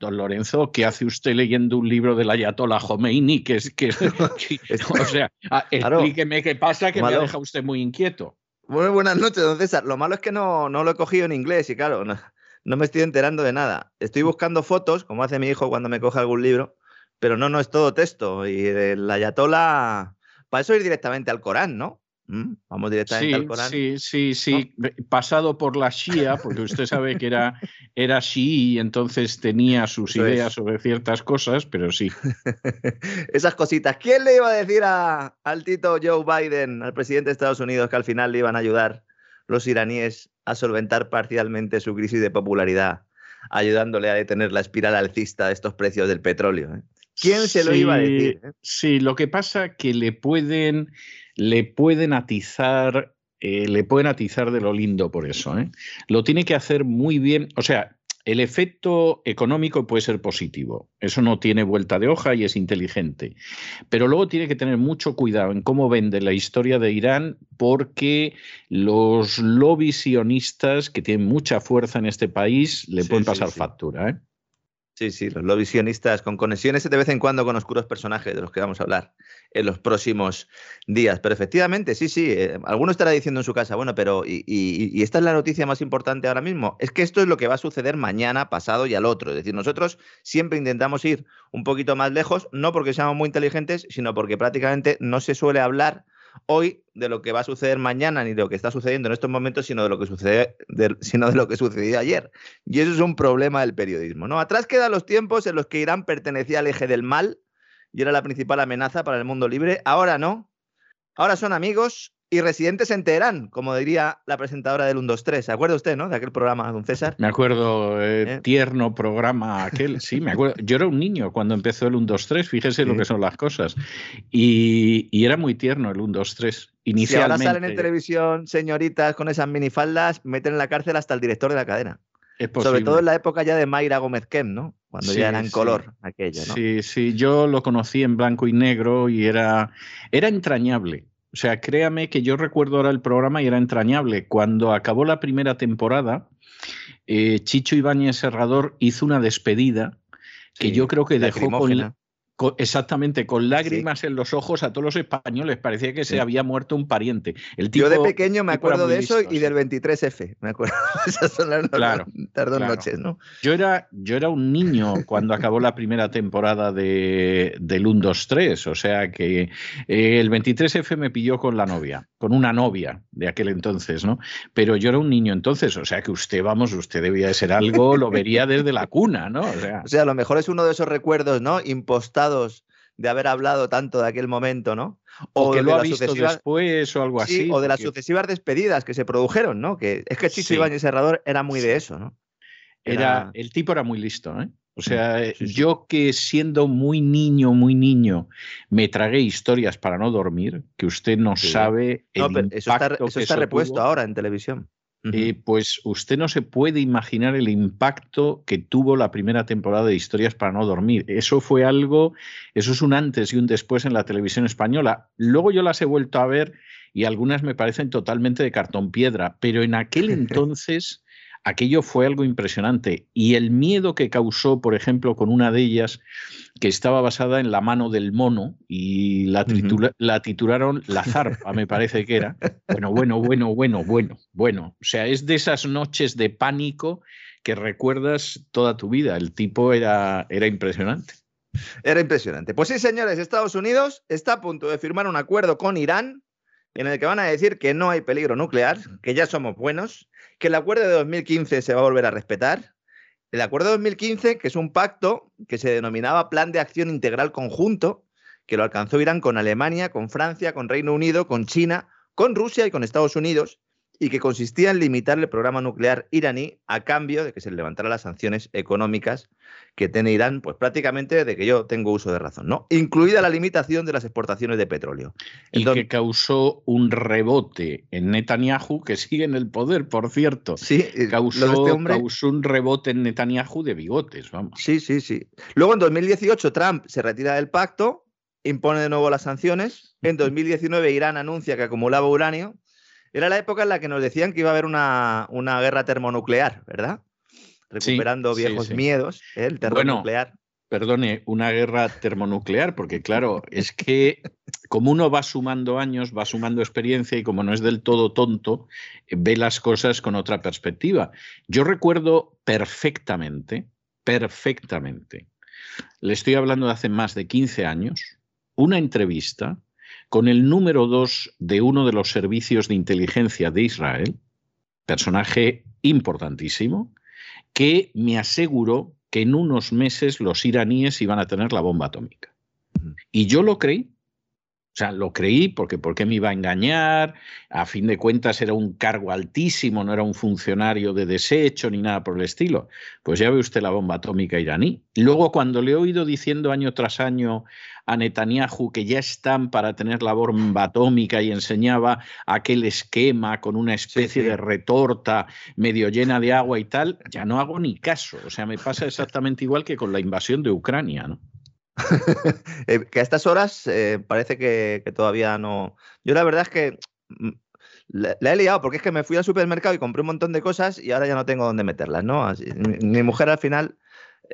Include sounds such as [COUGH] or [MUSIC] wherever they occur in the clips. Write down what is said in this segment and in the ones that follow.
Don Lorenzo, ¿qué hace usted leyendo un libro del Ayatollah Khomeini? Que es que, [LAUGHS] o sea, explíqueme qué pasa, que me deja usted muy inquieto. Muy buenas noches, don César. Lo malo es que no, no lo he cogido en inglés y claro, no, me estoy enterando de nada. Estoy buscando fotos, como hace mi hijo cuando me coge algún libro, pero no, no es todo texto. Y el Ayatollah, para eso ir directamente al Corán, ¿no? Mm, vamos directamente sí, al Corán. Sí, sí, sí. Pasado por la Shia, porque usted sabe que era, era Shii y entonces tenía sus ideas sobre ciertas cosas, pero sí. [LAUGHS] Esas cositas. ¿Quién le iba a decir a, al Tito Joe Biden, al presidente de Estados Unidos, que al final le iban a ayudar los iraníes a solventar parcialmente su crisis de popularidad, ayudándole a detener la espiral alcista de estos precios del petróleo? Eh? ¿Quién se lo iba a decir? Eh? Sí, lo que pasa que le pueden le pueden atizar, eh, le pueden atizar de lo lindo por eso. ¿eh? Lo tiene que hacer muy bien. O sea, el efecto económico puede ser positivo. Eso no tiene vuelta de hoja y es inteligente. Pero luego tiene que tener mucho cuidado en cómo vende la historia de Irán porque los lobbies sionistas que tienen mucha fuerza en este país le pueden pasar factura. ¿eh? Sí, sí, los sionistas con conexiones de vez en cuando con oscuros personajes de los que vamos a hablar en los próximos días. Pero efectivamente, sí, sí, eh, alguno estará diciendo en su casa, bueno, pero y, esta es la noticia más importante ahora mismo, es que esto es lo que va a suceder mañana, pasado y al otro. Es decir, nosotros siempre intentamos ir un poquito más lejos, no porque seamos muy inteligentes, sino porque prácticamente no se suele hablar hoy de lo que va a suceder mañana ni de lo que está sucediendo en estos momentos, sino de lo que sucede, [LAUGHS] sino de lo que sucedió ayer. Y eso es un problema del periodismo. ¿no? Atrás quedan los tiempos en los que Irán pertenecía al eje del mal y era la principal amenaza para el mundo libre. Ahora no. Ahora son amigos y residentes en Teherán, como diría la presentadora del 123. ¿Se acuerda usted, no? De aquel programa, don César. Me acuerdo, eh, ¿Eh? tierno programa aquel. Sí, me acuerdo. Yo era un niño cuando empezó el 123, fíjese lo que son las cosas. Y, y, era muy tierno el 123. Inicialmente. Si ahora salen en televisión señoritas con esas minifaldas, meten en la cárcel hasta el director de la cadena. Sobre todo en la época ya de Mayra Gómez Kem, ¿no? Cuando ya era en color aquello, ¿no? Sí, sí, yo lo conocí en blanco y negro y era, era entrañable. O sea, créame que yo recuerdo ahora el programa y era entrañable. Cuando acabó la primera temporada, eh, Chicho Ibáñez Serrador hizo una despedida que yo creo que dejó con, exactamente, con lágrimas en los ojos a todos los españoles. Parecía que se había muerto un pariente. El Yo de pequeño me acuerdo de eso y del 23F. Me acuerdo. [LAUGHS] Esas son las claro, dos noches, ¿no? Yo era, yo era un niño cuando acabó la primera temporada de, del 1, 2, 3. O sea que eh, el 23F me pilló con la novia, con una novia de aquel entonces, ¿no? Pero yo era un niño entonces. O sea que usted, vamos, usted debía de ser algo, lo vería desde la cuna, ¿no? O sea, [LAUGHS] o sea a lo mejor es uno de esos recuerdos, ¿no? Impostado de haber hablado tanto de aquel momento, ¿no? O, que lo ha visto después o algo así. O de las sucesivas despedidas que se produjeron, ¿no? Que es que Chicho Ibáñez Serrador era muy de eso, ¿no? Era... el tipo era muy listo, ¿eh? O sea, yo que siendo muy niño, muy niño, me tragué historias para no dormir, que usted no sabe. El no, eso está, eso está repuesto ahora en televisión. Eh, pues usted no se puede imaginar el impacto que tuvo la primera temporada de Historias para no dormir. Eso fue algo, eso es un antes y un después en la televisión española. Luego yo las he vuelto a ver y algunas me parecen totalmente de cartón piedra, pero en aquel [LAUGHS] entonces aquello fue algo impresionante. Y el miedo que causó, por ejemplo, con una de ellas, que estaba basada en la mano del mono y la, la titularon La zarpa, me parece que era. Bueno, bueno, bueno, bueno, bueno, bueno. O sea, es de esas noches de pánico que recuerdas toda tu vida. El tipo era, era impresionante. Era impresionante. Pues sí, señores, Estados Unidos está a punto de firmar un acuerdo con Irán en el que van a decir que no hay peligro nuclear, que ya somos buenos, que el acuerdo de 2015 se va a volver a respetar. El acuerdo de 2015, que es un pacto que se denominaba Plan de Acción Integral Conjunto, que lo alcanzó Irán con Alemania, con Francia, con Reino Unido, con China, con Rusia y con Estados Unidos, y que consistía en limitar el programa nuclear iraní a cambio de que se levantara las sanciones económicas que tiene Irán, pues prácticamente desde que yo tengo uso de razón, ¿no? Incluida la limitación de las exportaciones de petróleo. Y que causó un rebote en Netanyahu, que sigue en el poder, por cierto. Sí, causó, este causó un rebote en Netanyahu de bigotes, vamos. Sí, sí, sí. Luego en 2018 Trump se retira del pacto, impone de nuevo las sanciones. En 2019 Irán anuncia que acumulaba uranio era la época en la que nos decían que iba a haber una, guerra termonuclear, ¿verdad? Recuperando viejos miedos, ¿eh? el termonuclear. perdone, una guerra termonuclear, porque claro, es que como uno va sumando años, va sumando experiencia y como no es del todo tonto, ve las cosas con otra perspectiva. Yo recuerdo perfectamente, perfectamente, le estoy hablando de hace más de 15 años, una entrevista con el número dos de uno de los servicios de inteligencia de Israel, personaje importantísimo, que me aseguró que en unos meses los iraníes iban a tener la bomba atómica. Y yo lo creí. O sea, lo creí porque ¿por qué me iba a engañar? A fin de cuentas era un cargo altísimo, no era un funcionario de desecho ni nada por el estilo. Pues ya ve usted la bomba atómica iraní. Luego, cuando le he oído diciendo año tras año a Netanyahu que ya están para tener la bomba atómica y enseñaba aquel esquema con una especie de retorta medio llena de agua y tal, ya no hago ni caso. O sea, me pasa exactamente igual que con la invasión de Ucrania, ¿no? [LAUGHS] Eh, que a estas horas eh, parece que, todavía no. Yo la verdad es que mm, la, he liado porque es que me fui al supermercado y compré un montón de cosas y ahora ya no tengo dónde meterlas, ¿no? mi, mujer al final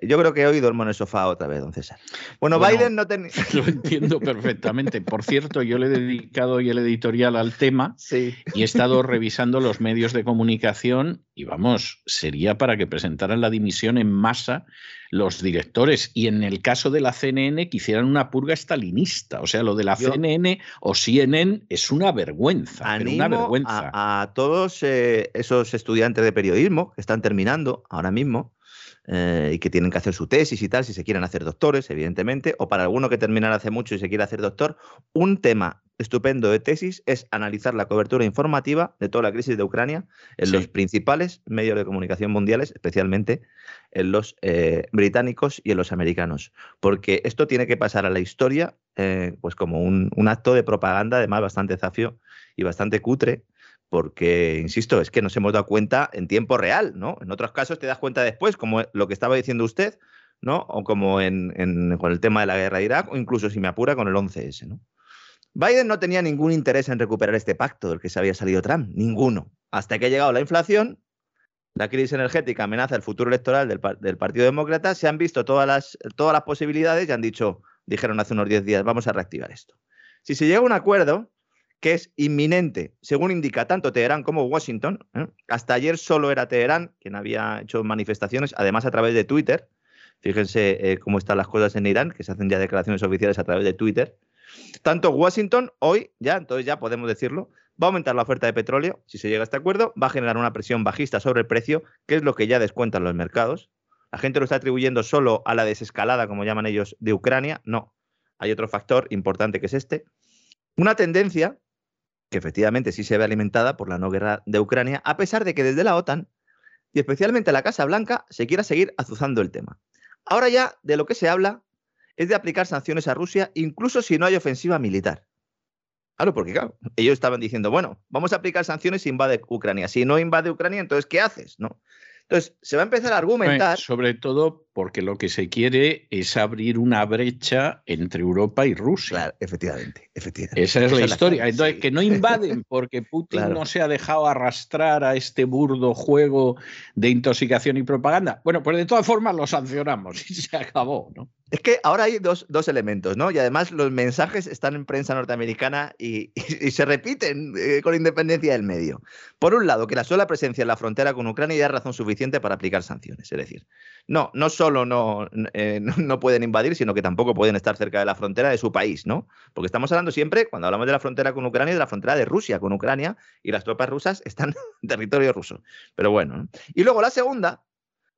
yo creo que hoy duermo en el sofá otra vez, don César. Bueno, Biden no tenía. [LAUGHS] Lo entiendo perfectamente. Por cierto, yo le he dedicado hoy el editorial al tema y he estado revisando los medios de comunicación y vamos, sería para que presentaran la dimisión en masa los directores y en el caso de la CNN que hicieran una purga estalinista. O sea, lo de la CNN o CNN es una vergüenza. una vergüenza. A, todos eh, esos estudiantes de periodismo que están terminando ahora mismo eh, y que tienen que hacer su tesis y tal, si se quieren hacer doctores, evidentemente, o para alguno que terminara hace mucho y se quiere hacer doctor, un tema estupendo de tesis es analizar la cobertura informativa de toda la crisis de Ucrania en los principales medios de comunicación mundiales, especialmente en los eh, británicos y en los americanos, porque esto tiene que pasar a la historia eh, pues como un, un, acto de propaganda, además bastante zafio y bastante cutre, porque, insisto, es que nos hemos dado cuenta en tiempo real, ¿no? En otros casos te das cuenta después, como lo que estaba diciendo usted, ¿no? O como en, con el tema de la guerra de Irak, o incluso, si me apura, con el 11S, ¿no? Biden no tenía ningún interés en recuperar este pacto del que se había salido Trump, ninguno. Hasta que ha llegado la inflación, la crisis energética amenaza el futuro electoral del, del Partido Demócrata, se han visto todas las, todas las posibilidades y han dicho, dijeron hace unos 10 días, vamos a reactivar esto. Si se llega a un acuerdo, que es inminente, según indica tanto Teherán como Washington. ¿eh? Hasta ayer solo era Teherán quien había hecho manifestaciones, además a través de Twitter. Fíjense eh, cómo están las cosas en Irán, que se hacen ya declaraciones oficiales a través de Twitter. Tanto Washington hoy, ya, entonces ya podemos decirlo, va a aumentar la oferta de petróleo, si se llega a este acuerdo, va a generar una presión bajista sobre el precio, que es lo que ya descuentan los mercados. La gente lo está atribuyendo solo a la desescalada, como llaman ellos, de Ucrania. No, hay otro factor importante que es este. Una tendencia que efectivamente sí se ve alimentada por la no guerra de Ucrania, a pesar de que desde la OTAN y especialmente la Casa Blanca se quiera seguir azuzando el tema. Ahora ya de lo que se habla es de aplicar sanciones a Rusia incluso si no hay ofensiva militar. Claro, porque claro, ellos estaban diciendo, bueno, vamos a aplicar sanciones si invade Ucrania. Si no invade Ucrania, entonces, ¿qué haces? ¿No? Entonces, se va a empezar a argumentar. Sobre todo porque lo que se quiere es abrir una brecha entre Europa y Rusia. Claro, efectivamente, efectivamente. Esa es la historia. Entonces, que no invaden porque [LAUGHS] Putin no se ha dejado arrastrar a este burdo juego de intoxicación y propaganda. Bueno, pues de todas formas lo sancionamos y se acabó, ¿no? Es que ahora hay dos, elementos, ¿no? Y además los mensajes están en prensa norteamericana y, se repiten eh, con independencia del medio. Por un lado, que la sola presencia en la frontera con Ucrania ya es razón suficiente para aplicar sanciones. Es decir, no, no solo eh, no, no, pueden invadir, sino que tampoco pueden estar cerca de la frontera de su país, ¿no? Porque estamos hablando siempre, cuando hablamos de la frontera con Ucrania, de la frontera de Rusia con Ucrania y las tropas rusas están [LAUGHS] en territorio ruso. Pero bueno. Y luego la segunda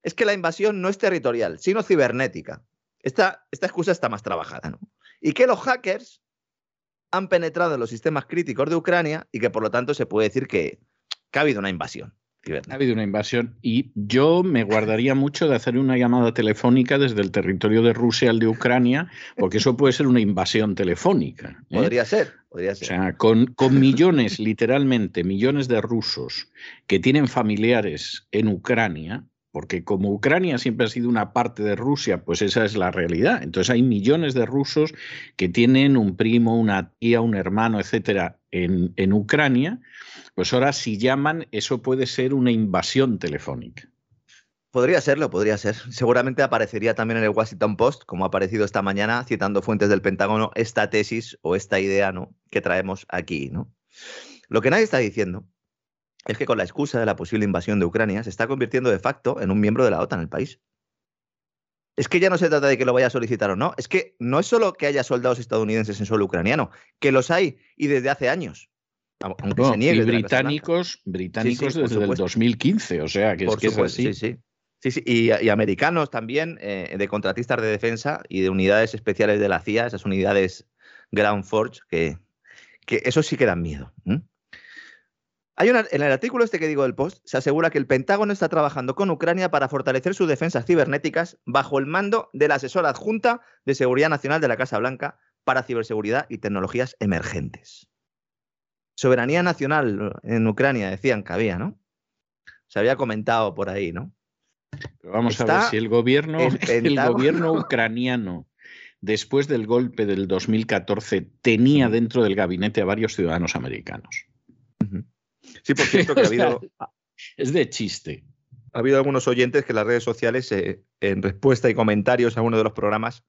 es que la invasión no es territorial, sino cibernética. Esta, esta excusa está más trabajada, ¿no? Y que los hackers han penetrado en los sistemas críticos de Ucrania y que por lo tanto se puede decir que, ha habido una invasión. Ha habido una invasión y yo me guardaría mucho de hacer una llamada telefónica desde el territorio de Rusia al de Ucrania, porque eso puede ser una invasión telefónica. ¿eh? Podría ser, podría ser. O sea, con, con millones, literalmente, millones de rusos que tienen familiares en Ucrania, porque como Ucrania siempre ha sido una parte de Rusia, pues esa es la realidad. Entonces hay millones de rusos que tienen un primo, una tía, un hermano, etcétera, en, en Ucrania. Pues ahora si llaman, eso puede ser una invasión telefónica. Podría serlo, podría ser. Seguramente aparecería también en el Washington Post, como ha aparecido esta mañana, citando fuentes del Pentágono, esta tesis o esta idea ¿no? que traemos aquí. ¿no? Lo que nadie está diciendo es que con la excusa de la posible invasión de Ucrania se está convirtiendo de facto en un miembro de la OTAN el país. Es que ya no se trata de que lo vaya a solicitar o no, es que no es solo que haya soldados estadounidenses en suelo ucraniano, que los hay y desde hace años. Aunque se niegue y británicos, británicos desde el 2015, o sea, que es, que es así. Sí, sí. sí, Y, americanos también, eh, de contratistas de defensa y de unidades especiales de la CIA, esas unidades Ground Forge, que, que eso sí que dan miedo. Hay una, en el artículo este que digo del Post, se asegura que el Pentágono está trabajando con Ucrania para fortalecer sus defensas cibernéticas bajo el mando de la asesora adjunta de Seguridad Nacional de la Casa Blanca para ciberseguridad y tecnologías emergentes. Soberanía nacional en Ucrania, decían que había, ¿no? Se había comentado por ahí, ¿no? Pero vamos a ver si el gobierno, el [LAUGHS] gobierno ucraniano, después del golpe del 2014, tenía dentro del gabinete a varios ciudadanos americanos. Sí, por cierto, que ha habido. [LAUGHS] es de chiste. Ha habido algunos oyentes que en las redes sociales, eh, en respuesta y comentarios a uno de los programas,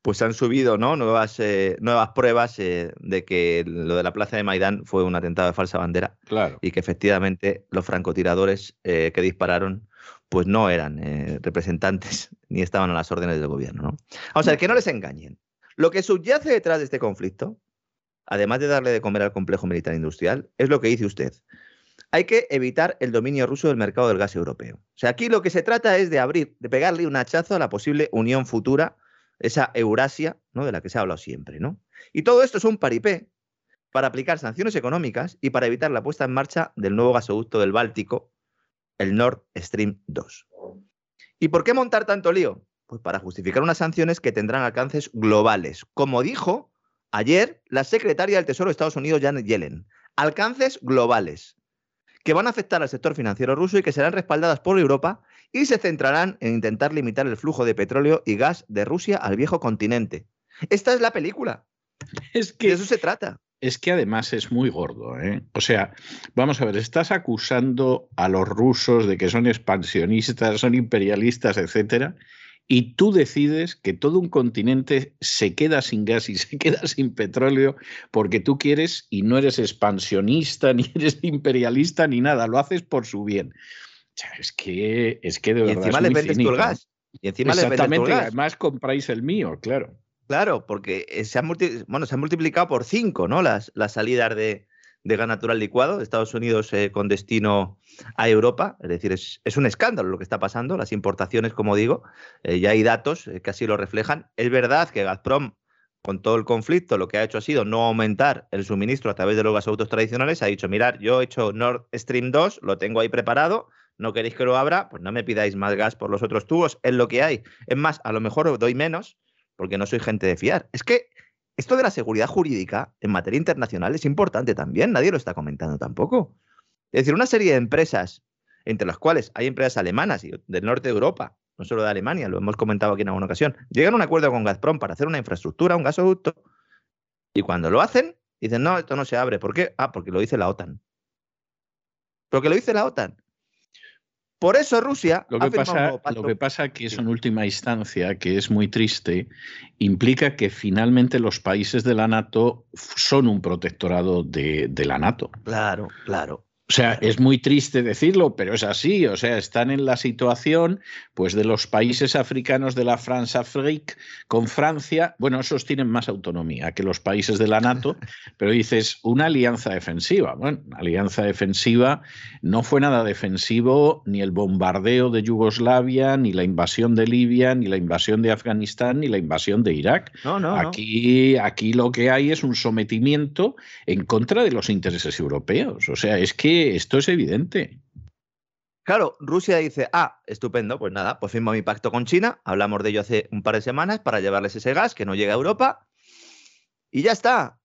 pues han subido ¿no? nuevas, eh, nuevas pruebas eh, de que lo de la plaza de Maidán fue un atentado de falsa bandera. Claro. Y que efectivamente los francotiradores que dispararon pues no eran representantes [LAUGHS] ni estaban a las órdenes del gobierno. ¿no? O sea, que no les engañen. Lo que subyace detrás de este conflicto, además de darle de comer al complejo militar industrial, es lo que dice usted hay que evitar el dominio ruso del mercado del gas europeo. O sea, aquí lo que se trata es de abrir, de pegarle un hachazo a la posible unión futura, esa Eurasia, ¿no? De la que se ha hablado siempre, ¿no? Y todo esto es un paripé para aplicar sanciones económicas y para evitar la puesta en marcha del nuevo gasoducto del Báltico, el Nord Stream 2. ¿Y por qué montar tanto lío? Pues para justificar unas sanciones que tendrán alcances globales. Como dijo ayer la secretaria del Tesoro de Estados Unidos, Janet Yellen, alcances globales que van a afectar al sector financiero ruso y que serán respaldadas por Europa y se centrarán en intentar limitar el flujo de petróleo y gas de Rusia al viejo continente. Esta es la película. Es que de eso se trata. Es que además es muy gordo. ¿eh? O sea, vamos a ver, estás acusando a los rusos de que son expansionistas, son imperialistas, etcétera, y tú decides que todo un continente se queda sin gas y [LAUGHS] se queda sin petróleo porque tú quieres y no eres expansionista, [LAUGHS] ni eres imperialista, ni nada, lo haces por su bien. es que, es que de y Encima le vendes el gas. Y encima Exactamente, le además compráis el mío, claro. Claro, porque se han, bueno, se han multiplicado por cinco ¿no? las, las salidas de, de gas natural licuado de Estados Unidos eh, con destino a Europa. Es decir, es, un escándalo lo que está pasando. Las importaciones, como digo, eh, ya hay datos eh, que así lo reflejan. Es verdad que Gazprom, con todo el conflicto, lo que ha hecho ha sido no aumentar el suministro a través de los gasoductos tradicionales. Ha dicho, mirad, yo he hecho Nord Stream 2, lo tengo ahí preparado. ¿No queréis que lo abra? Pues no me pidáis más gas por los otros tubos, es lo que hay. Es más, a lo mejor os doy menos porque no soy gente de fiar. Es que esto de la seguridad jurídica en materia internacional es importante también, nadie lo está comentando tampoco. Es decir, una serie de empresas, entre las cuales hay empresas alemanas y del norte de Europa, no solo de Alemania, lo hemos comentado aquí en alguna ocasión, llegan a un acuerdo con Gazprom para hacer una infraestructura, un gasoducto, y cuando lo hacen, dicen, no, esto no se abre. ¿Por qué? Ah, porque lo dice la OTAN. Porque lo dice la OTAN. Por eso Rusia. Lo que, pasa, lo que pasa que es en última instancia, que es muy triste, implica que finalmente los países de la NATO son un protectorado de, de la NATO. Claro, claro. O sea, es muy triste decirlo, pero es así. O sea, están en la situación pues, de los países africanos de la France Afrique con Francia. Bueno, esos tienen más autonomía que los países de la NATO, [LAUGHS] pero dices una alianza defensiva. Bueno, una alianza defensiva no fue nada defensivo ni el bombardeo de Yugoslavia, ni la invasión de Libia, ni la invasión de Afganistán, ni la invasión de Irak. No, no, aquí, aquí lo que hay es un sometimiento en contra de los intereses europeos. O sea, es que esto es evidente. Claro, Rusia dice, ah, estupendo, pues nada, pues firmo mi pacto con China, hablamos de ello hace un par de semanas para llevarles ese gas que no llega a Europa y ya está.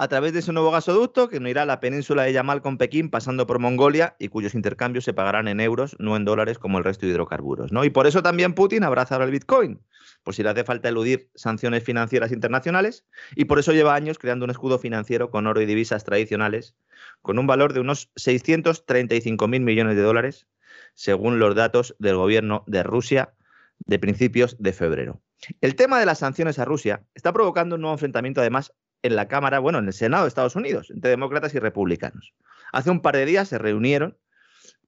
A través de ese nuevo gasoducto que no irá a la península de Yamal con Pekín, pasando por Mongolia y cuyos intercambios se pagarán en euros, no en dólares como el resto de hidrocarburos. ¿no? Y por eso también Putin abraza ahora el Bitcoin, por si le hace falta eludir sanciones financieras internacionales, y por eso lleva años creando un escudo financiero con oro y divisas tradicionales con un valor de unos 635 mil millones de dólares, según los datos del gobierno de Rusia de principios de febrero. El tema de las sanciones a Rusia está provocando un nuevo enfrentamiento, además, en la Cámara, bueno, en el Senado de Estados Unidos, entre demócratas y republicanos. Hace un par de días se reunieron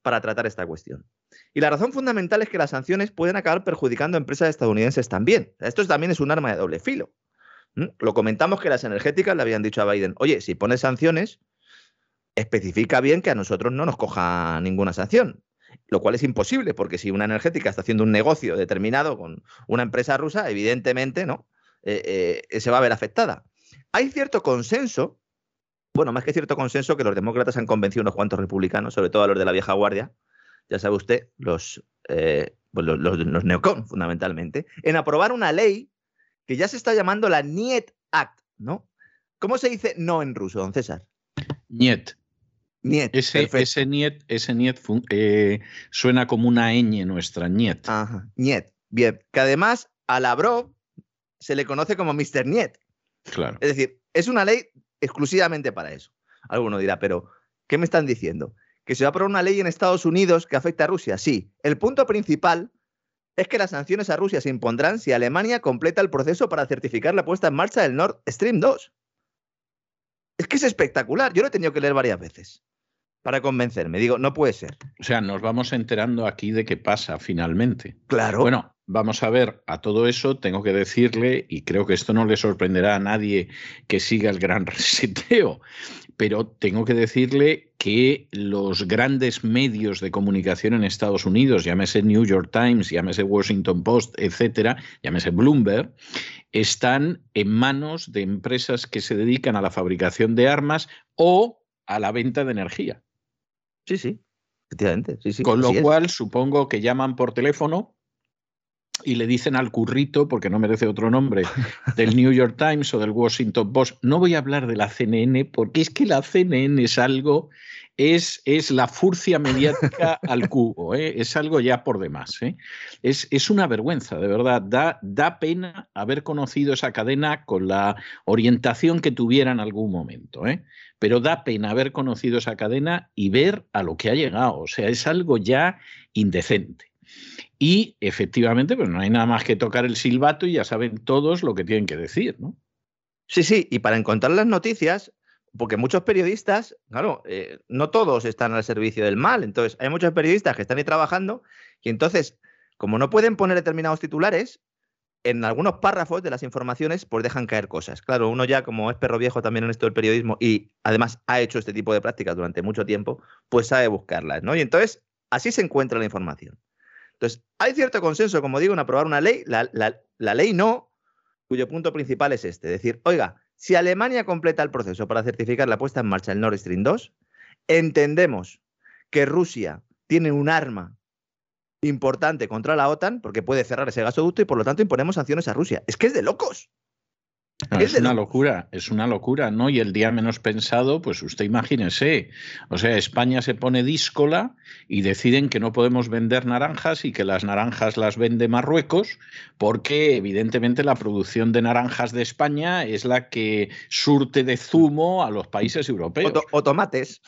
para tratar esta cuestión. Y la razón fundamental es que las sanciones pueden acabar perjudicando a empresas estadounidenses también. Esto también es un arma de doble filo. Lo comentamos que las energéticas le habían dicho a Biden, oye, si pones sanciones, especifica bien que a nosotros no nos coja ninguna sanción, lo cual es imposible, porque si una energética está haciendo un negocio determinado con una empresa rusa, evidentemente no eh, eh, se va a ver afectada. Hay cierto consenso, bueno, más que cierto consenso, que los demócratas han convencido a unos cuantos republicanos, sobre todo a los de la vieja guardia, ya sabe usted, los, eh, pues los, los neocon, fundamentalmente, en aprobar una ley que ya se está llamando la NIET Act, ¿no? ¿Cómo se dice no en ruso, don César? NIET. Niet. Ese, ese niet, ese niet eh, suena como una ñ nuestra, niet. Ajá, niet. Bien. Que además a Lavrov se le conoce como Mr. Niet. Claro. Es decir, es una ley exclusivamente para eso. Alguno dirá, pero ¿qué me están diciendo? ¿Que se va a aprobar una ley en Estados Unidos que afecta a Rusia? Sí. El punto principal es que las sanciones a Rusia se impondrán si Alemania completa el proceso para certificar la puesta en marcha del Nord Stream 2. Es que es espectacular. Yo lo he tenido que leer varias veces para convencerme. Digo, no puede ser. O sea, nos vamos enterando aquí de qué pasa finalmente. Claro. Bueno, vamos a ver, a todo eso tengo que decirle, y creo que esto no le sorprenderá a nadie que siga el gran [LAUGHS] reseteo, pero tengo que decirle que los grandes medios de comunicación en Estados Unidos, llámese New York Times, llámese Washington Post, etcétera, llámese Bloomberg, están en manos de empresas que se dedican a la fabricación de armas o a la venta de energía. Sí, sí, efectivamente. Sí, sí, Con lo cual, supongo que llaman por teléfono y le dicen al currito, porque no merece otro nombre, del [LAUGHS] New York Times o del Washington Post, no voy a hablar de la CNN, porque es que la CNN es algo, es, es la furcia mediática [LAUGHS] al cubo, ¿eh? es algo ya por demás. ¿eh? Es, es, una vergüenza, de verdad, da, da pena haber conocido esa cadena con la orientación que tuviera en algún momento. ¿eh? pero da pena haber conocido esa cadena y ver a lo que ha llegado. O sea, es algo ya indecente. Y efectivamente, pues no hay nada más que tocar el silbato y ya saben todos lo que tienen que decir, ¿no? Sí, sí, y para encontrar las noticias, porque muchos periodistas, claro, eh, no todos están al servicio del mal, entonces hay muchos periodistas que están ahí trabajando y entonces, como no pueden poner determinados titulares, en algunos párrafos de las informaciones pues dejan caer cosas. Claro, uno ya como es perro viejo también en esto del periodismo y además ha hecho este tipo de prácticas durante mucho tiempo, pues sabe buscarlas, ¿no? Y entonces así se encuentra la información. Entonces, hay cierto consenso, como digo, en aprobar una ley, la, ley no, cuyo punto principal es este, decir, oiga, si Alemania completa el proceso para certificar la puesta en marcha del Nord Stream 2, entendemos que Rusia tiene un arma importante contra la OTAN porque puede cerrar ese gasoducto y por lo tanto imponemos sanciones a Rusia. Es que es de locos. Es una locura, es una locura, ¿no? Y el día menos pensado, pues usted imagínese, o sea, España se pone díscola y deciden que no podemos vender naranjas y que las naranjas las vende Marruecos, porque evidentemente la producción de naranjas de España es la que surte de zumo a los países europeos. O, tomates.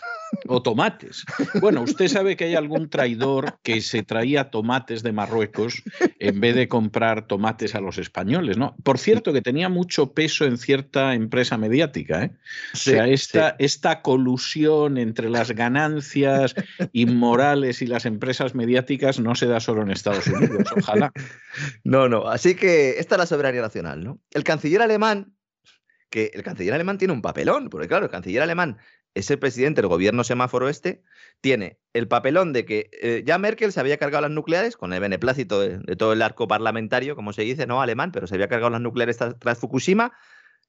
O tomates. Bueno, usted sabe que hay algún traidor que se traía tomates de Marruecos en vez de comprar tomates a los españoles, ¿no? Por cierto, que tenía mucho peso en cierta empresa mediática. ¿eh? o sea, esta, esta colusión entre las ganancias inmorales y las empresas mediáticas no se da solo en Estados Unidos, ojalá. No, no, así que esta es la soberanía nacional, ¿no? El canciller alemán, que el canciller alemán tiene un papelón, porque claro, el canciller alemán es el presidente del gobierno semáforo este, tiene el papelón de que eh, ya Merkel se había cargado las nucleares, con el beneplácito de, todo el arco parlamentario, como se dice, no alemán, pero se había cargado las nucleares tras Fukushima,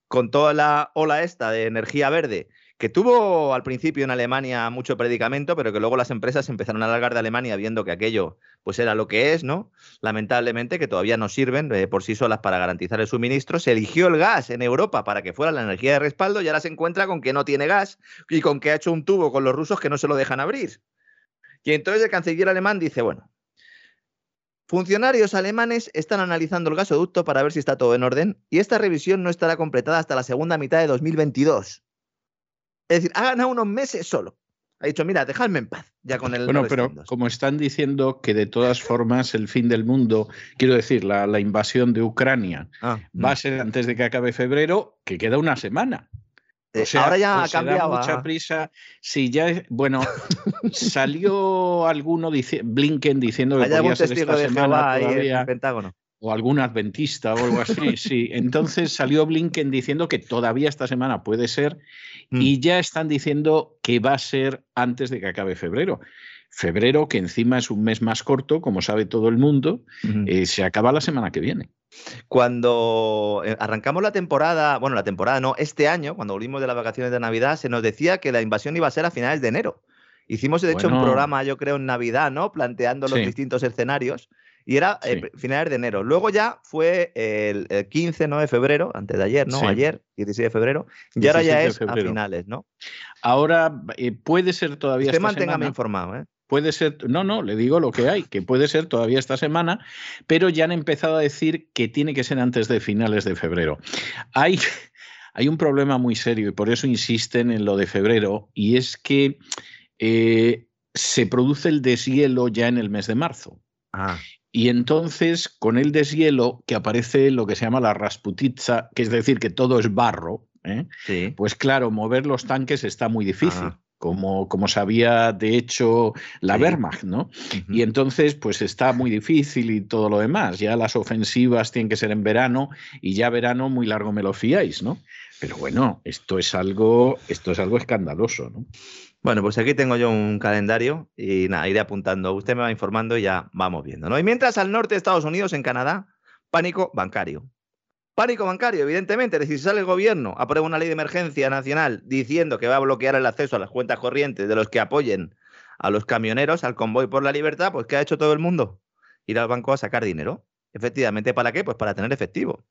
con toda la ola esta de energía verde que tuvo al principio en Alemania mucho predicamento, pero que luego las empresas empezaron a largar de Alemania viendo que aquello pues era lo que es, ¿no? Lamentablemente que todavía no sirven eh, por sí solas para garantizar el suministro. Se eligió el gas en Europa para que fuera la energía de respaldo y ahora se encuentra con que no tiene gas y con que ha hecho un tubo con los rusos que no se lo dejan abrir. Y entonces el canciller alemán dice, bueno, Funcionarios alemanes están analizando el gasoducto para ver si está todo en orden y esta revisión no estará completada hasta la segunda mitad de 2022. Es decir, ha ganado unos meses solo. Ha dicho, mira, dejadme en paz, ya con el. Bueno, pero como están diciendo que de todas formas el fin del mundo, quiero decir, la, invasión de Ucrania ah, va a mm. ser antes de que acabe febrero, que queda una semana. O eh, sea, ahora ya ha cambiado. mucha prisa. Sí, ya, bueno, [LAUGHS] salió alguno, dice, Blinken, diciendo que podía ser esta semana todavía. el Pentágono o algún adventista o algo así, [LAUGHS] sí. Entonces salió Blinken diciendo que todavía esta semana puede ser mm. y ya están diciendo que va a ser antes de que acabe febrero. Febrero, que encima es un mes más corto, como sabe todo el mundo, eh, se acaba la semana que viene. Cuando eh, arrancamos la temporada, bueno, la temporada no, este año, cuando volvimos de las vacaciones de Navidad, se nos decía que la invasión iba a ser a finales de enero. Hicimos, de hecho, un programa, yo creo, en Navidad, ¿no? Planteando los distintos escenarios. Y era eh, finales de enero. Luego ya fue el, 15 ¿no? de febrero, antes de ayer, ¿no? Ayer, 16 de febrero. Y ahora ya es a finales, ¿no? Ahora eh, puede ser todavía. Usted manténgame informado, ¿eh? Puede ser, no, no, le digo lo que hay, que puede ser todavía esta semana, pero ya han empezado a decir que tiene que ser antes de finales de febrero. Hay, [LAUGHS] hay un problema muy serio y por eso insisten en lo de febrero, y es que eh, se produce el deshielo ya en el mes de marzo. Ah. Y entonces, con el deshielo, que aparece lo que se llama la rasputitza, que es decir, que todo es barro, ¿eh? pues claro, mover los tanques está muy difícil. Ah. Como, como, sabía de hecho la Wehrmacht, ¿no? Y entonces, pues está muy difícil y todo lo demás. Ya las ofensivas tienen que ser en verano y ya verano muy largo me lo fiáis, ¿no? Pero bueno, esto es algo, esto es algo escandaloso, ¿no? Bueno, pues aquí tengo yo un calendario y nada, iré apuntando. Usted me va informando y ya vamos viendo. ¿no? Y mientras al norte de Estados Unidos, en Canadá, pánico bancario. Pánico bancario, evidentemente. Es decir, si sale el gobierno, aprueba una ley de emergencia nacional diciendo que va a bloquear el acceso a las cuentas corrientes de los que apoyen a los camioneros, al convoy por la libertad, pues ¿qué ha hecho todo el mundo? Ir al banco a sacar dinero. Efectivamente, ¿para qué? Pues para tener efectivo.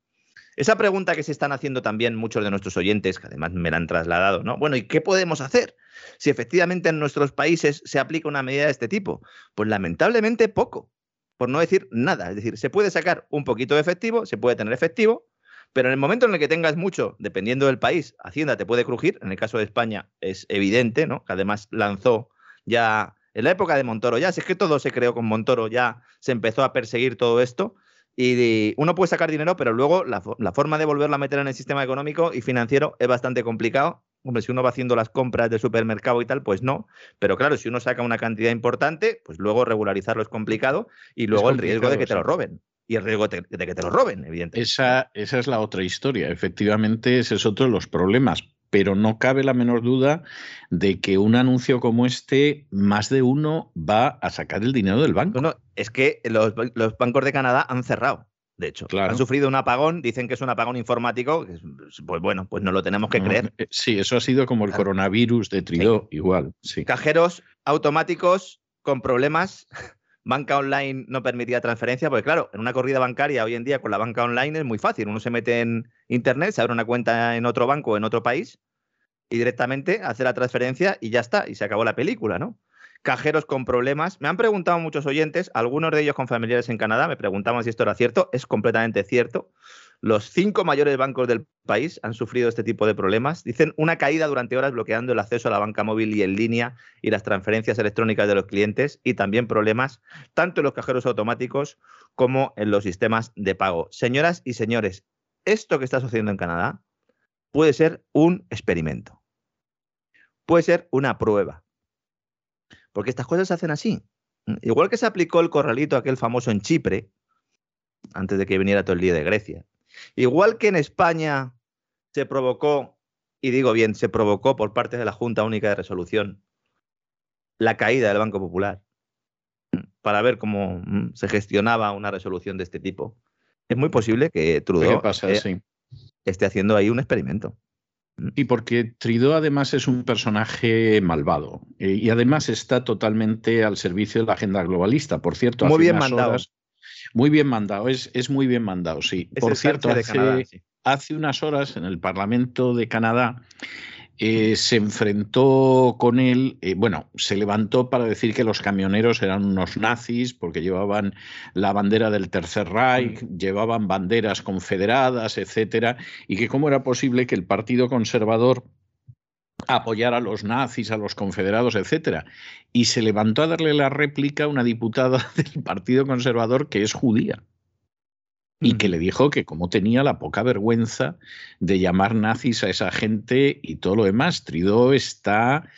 Esa pregunta que se están haciendo también muchos de nuestros oyentes, que además me la han trasladado, ¿no? Bueno, ¿y qué podemos hacer? Si efectivamente en nuestros países se aplica una medida de este tipo? Pues lamentablemente poco, por no decir nada. Es decir, se puede sacar un poquito de efectivo, se puede tener efectivo, pero en el momento en el que tengas mucho, dependiendo del país, Hacienda te puede crujir. En el caso de España es evidente, ¿no? Que además lanzó ya en la época de Montoro, ya si es que todo se creó con Montoro, ya se empezó a perseguir todo esto. Y uno puede sacar dinero, pero luego la, la, forma de volverlo a meter en el sistema económico y financiero es bastante complicado Hombre, si uno va haciendo las compras de supermercado y tal, pues no. Pero claro, si uno saca una cantidad importante, pues luego regularizarlo es complicado y luego el riesgo de que te lo roben. Y el riesgo de, que te lo roben, evidentemente. Esa, esa es la otra historia. Efectivamente, ese es otro de los problemas. Pero no cabe la menor duda de que un anuncio como este, más de uno va a sacar el dinero del banco. No, es que los, los bancos de Canadá han cerrado de hecho. Han sufrido un apagón, dicen que es un apagón informático, pues bueno, pues no lo tenemos que creer. Eh, sí, eso ha sido como el coronavirus de Tridó, igual. Sí. Cajeros automáticos con problemas [LAUGHS] banca online no permitía transferencia, porque claro, en una corrida bancaria hoy en día con la banca online es muy fácil. Uno se mete en internet, se abre una cuenta en otro banco, en otro país, y directamente hace la transferencia y ya está, y se acabó la película, ¿no? Cajeros con problemas. Me han preguntado muchos oyentes, algunos de ellos con familiares en Canadá, me preguntaban si esto era cierto. Es completamente cierto. Los cinco mayores bancos del país han sufrido este tipo de problemas. Dicen una caída durante horas bloqueando el acceso a la banca móvil y en línea y las transferencias electrónicas de los clientes y también problemas tanto en los cajeros automáticos como en los sistemas de pago. Señoras y señores, esto que está sucediendo en Canadá puede ser un experimento. Puede ser una prueba. Porque estas cosas se hacen así. Igual que se aplicó el corralito aquel famoso en Chipre, antes de que viniera todo el día de Grecia. Igual que en España se provocó, y digo bien, se provocó por parte de la Junta Única de Resolución la caída del Banco Popular para ver cómo mm, se gestionaba una resolución de este tipo. Es muy posible que Trudeau esté haciendo ahí un experimento. Y porque Trudeau además es un personaje malvado eh, y además está totalmente al servicio de la agenda globalista. Por cierto, muy bien mandado. Muy bien mandado, es, es muy bien mandado, sí. Por cierto, hace, unas horas en el Parlamento de Canadá eh, se enfrentó con él, eh, bueno, se levantó para decir que los camioneros eran unos nazis porque llevaban la bandera del Tercer Reich, mm. llevaban banderas confederadas, etcétera, y que cómo era posible que el Partido Conservador apoyar a los nazis, a los confederados, etcétera. Y se levantó a darle la réplica a una diputada [LAUGHS] del Partido Conservador que es judía y que le dijo que como tenía la poca vergüenza de llamar nazis a esa gente y todo lo demás. Tridó está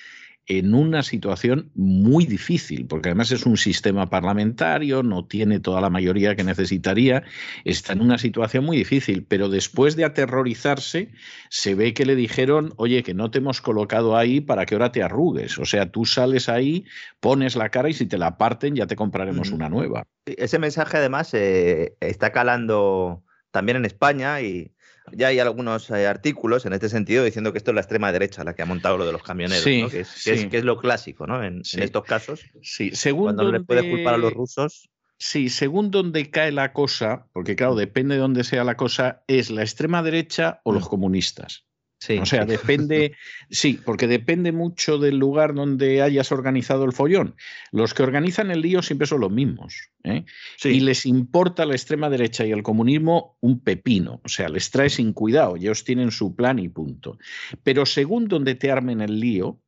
en una situación muy difícil, porque además es un sistema parlamentario, no tiene toda la mayoría que necesitaría, está en una situación muy difícil, pero después de aterrorizarse, se ve que le dijeron, oye, que no te hemos colocado ahí para que ahora te arrugues, o sea, tú sales ahí, pones la cara y si te la parten ya te compraremos una nueva. Ese mensaje además eh, está calando también en España y ya hay algunos eh, artículos en este sentido diciendo que esto es la extrema derecha la que ha montado lo de los camioneros, que, es, lo clásico ¿no? en, estos casos. Sí, según cuando le puede culpar a los rusos. Sí, según donde cae la cosa, porque claro, depende de dónde sea la cosa, es la extrema derecha o los mm. Comunistas o sea, depende, [LAUGHS] sí, porque depende mucho del lugar donde hayas organizado el follón. Los que organizan el lío siempre son los mismos. ¿eh? Y les importa la extrema derecha y el comunismo un pepino. O sea, les trae sin cuidado. Ellos tienen su plan y punto. Pero según donde te armen el lío,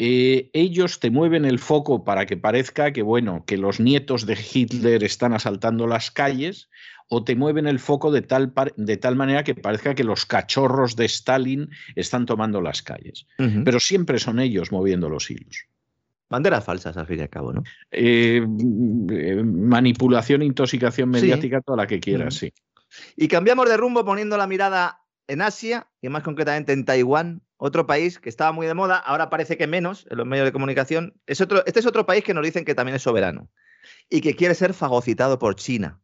eh, ellos te mueven el foco para que parezca que, bueno, que los nietos de Hitler están asaltando las calles o te mueven el foco de tal, de tal manera que parezca que los cachorros de Stalin están tomando las calles. Pero siempre son ellos moviendo los hilos. Banderas falsas, al fin y al cabo, ¿no? Eh, eh, manipulación, intoxicación mediática, toda la que quieras, sí. Y cambiamos de rumbo poniendo la mirada en Asia, y más concretamente en Taiwán, otro país que estaba muy de moda, ahora parece que menos en los medios de comunicación. Es otro, este es otro país que nos dicen que también es soberano y que quiere ser fagocitado por China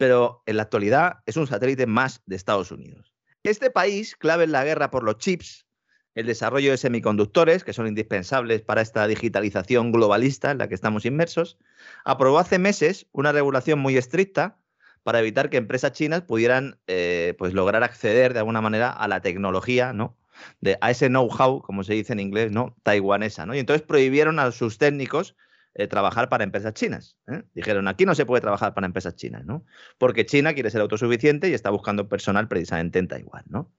pero en la actualidad es un satélite más de Estados Unidos. Este país, clave en la guerra por los chips, el desarrollo de semiconductores, que son indispensables para esta digitalización globalista en la que estamos inmersos, aprobó hace meses una regulación muy estricta para evitar que empresas chinas pudieran eh, pues lograr acceder de alguna manera a la tecnología, ¿no? De, a ese know-how, como se dice en inglés, ¿no? taiwanesa. ¿no? Y entonces prohibieron a sus técnicos eh, trabajar para empresas chinas. ¿eh? Dijeron, aquí no se puede trabajar para empresas chinas, ¿no? Porque China quiere ser autosuficiente y está buscando personal precisamente en Taiwán, ¿no?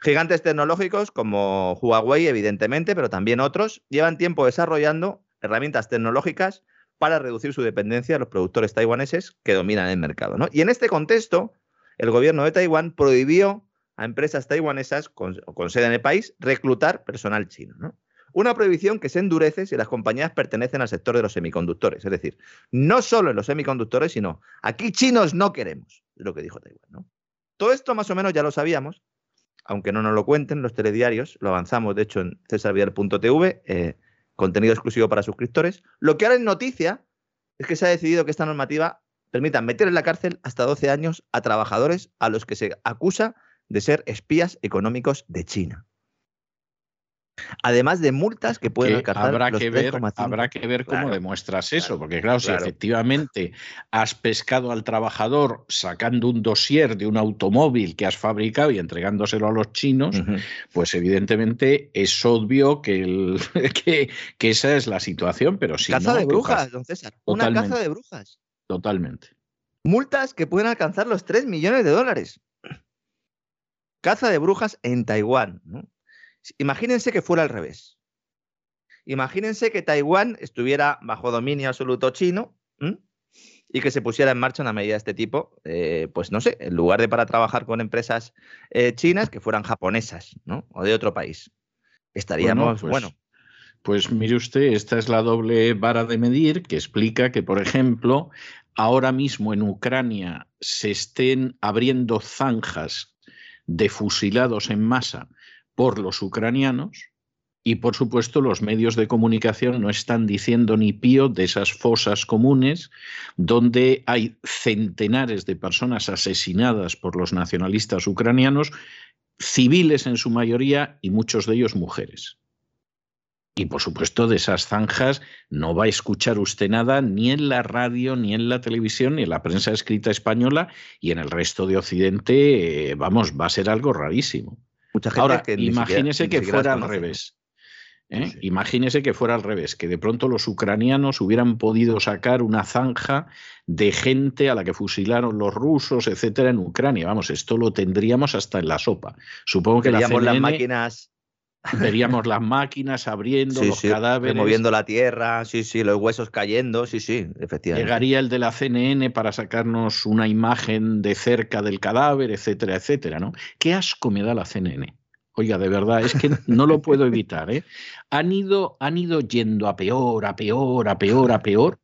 Gigantes tecnológicos como Huawei, evidentemente, pero también otros, llevan tiempo desarrollando herramientas tecnológicas para reducir su dependencia de los productores taiwaneses que dominan el mercado, ¿no? Y en este contexto, el gobierno de Taiwán prohibió a empresas taiwanesas con, sede en el país reclutar personal chino, ¿no? Una prohibición que se endurece si las compañías pertenecen al sector de los semiconductores. Es decir, no solo en los semiconductores, sino aquí chinos no queremos, es lo que dijo Taiwán. Todo esto más o menos ya lo sabíamos, aunque no nos lo cuenten los telediarios, lo avanzamos de hecho en cesarvidal.tv, eh, contenido exclusivo para suscriptores. Lo que ahora es noticia es que se ha decidido que esta normativa permita meter en la cárcel hasta 12 años a trabajadores a los que se acusa de ser espías económicos de China. Además de multas que pueden alcanzar habrá los que ver 3,5. Habrá que ver cómo Claro, demuestras eso, porque claro, si efectivamente has pescado al trabajador sacando un dossier de un automóvil que has fabricado y entregándoselo a los chinos, pues evidentemente es obvio que, el- [LAUGHS] que, que esa es la situación, pero si caza no, de ¿qué brujas, don César. Una caza de brujas. Totalmente. Multas que pueden alcanzar los 3 millones de dólares. Caza de brujas en Taiwán. ¿no? Imagínense que fuera al revés. Imagínense que Taiwán estuviera bajo dominio absoluto chino ¿m? y que se pusiera en marcha una medida de este tipo, eh, pues no sé, en lugar de para trabajar con empresas eh, chinas, que fueran japonesas ¿no? o de otro país. Estaríamos, pues- bueno, Pues mire usted, esta es la doble vara de medir que explica que, por ejemplo, ahora mismo en Ucrania se estén abriendo zanjas de fusilados en masa por los ucranianos y, por supuesto, los medios de comunicación no están diciendo ni pío de esas fosas comunes donde hay centenares de personas asesinadas por los nacionalistas ucranianos, civiles en su mayoría y muchos de ellos mujeres. Y por supuesto, de esas zanjas no va a escuchar usted nada ni en la radio, ni en la televisión, ni en la prensa escrita española y en el resto de Occidente, eh, vamos, va a ser algo rarísimo. mucha gente Ahora, que siquiera- imagínese que fuera al revés. ¿eh? Sí. Imagínese que fuera al revés, que de pronto los ucranianos hubieran podido sacar una zanja de gente a la que fusilaron los rusos, etcétera, en Ucrania. Vamos, esto lo tendríamos hasta en la sopa. Supongo que la las máquinas veríamos las máquinas abriendo Sí, los sí, cadáveres. removiendo la tierra, sí, sí, los huesos cayendo, sí, sí, efectivamente. Llegaría el de la CNN para sacarnos una imagen de cerca del cadáver, etcétera, etcétera, ¿no? Qué asco me da la CNN. Oiga, de verdad, es que no lo puedo evitar, ¿eh? Han ido, han ido yendo a peor, a peor, a peor, a peor.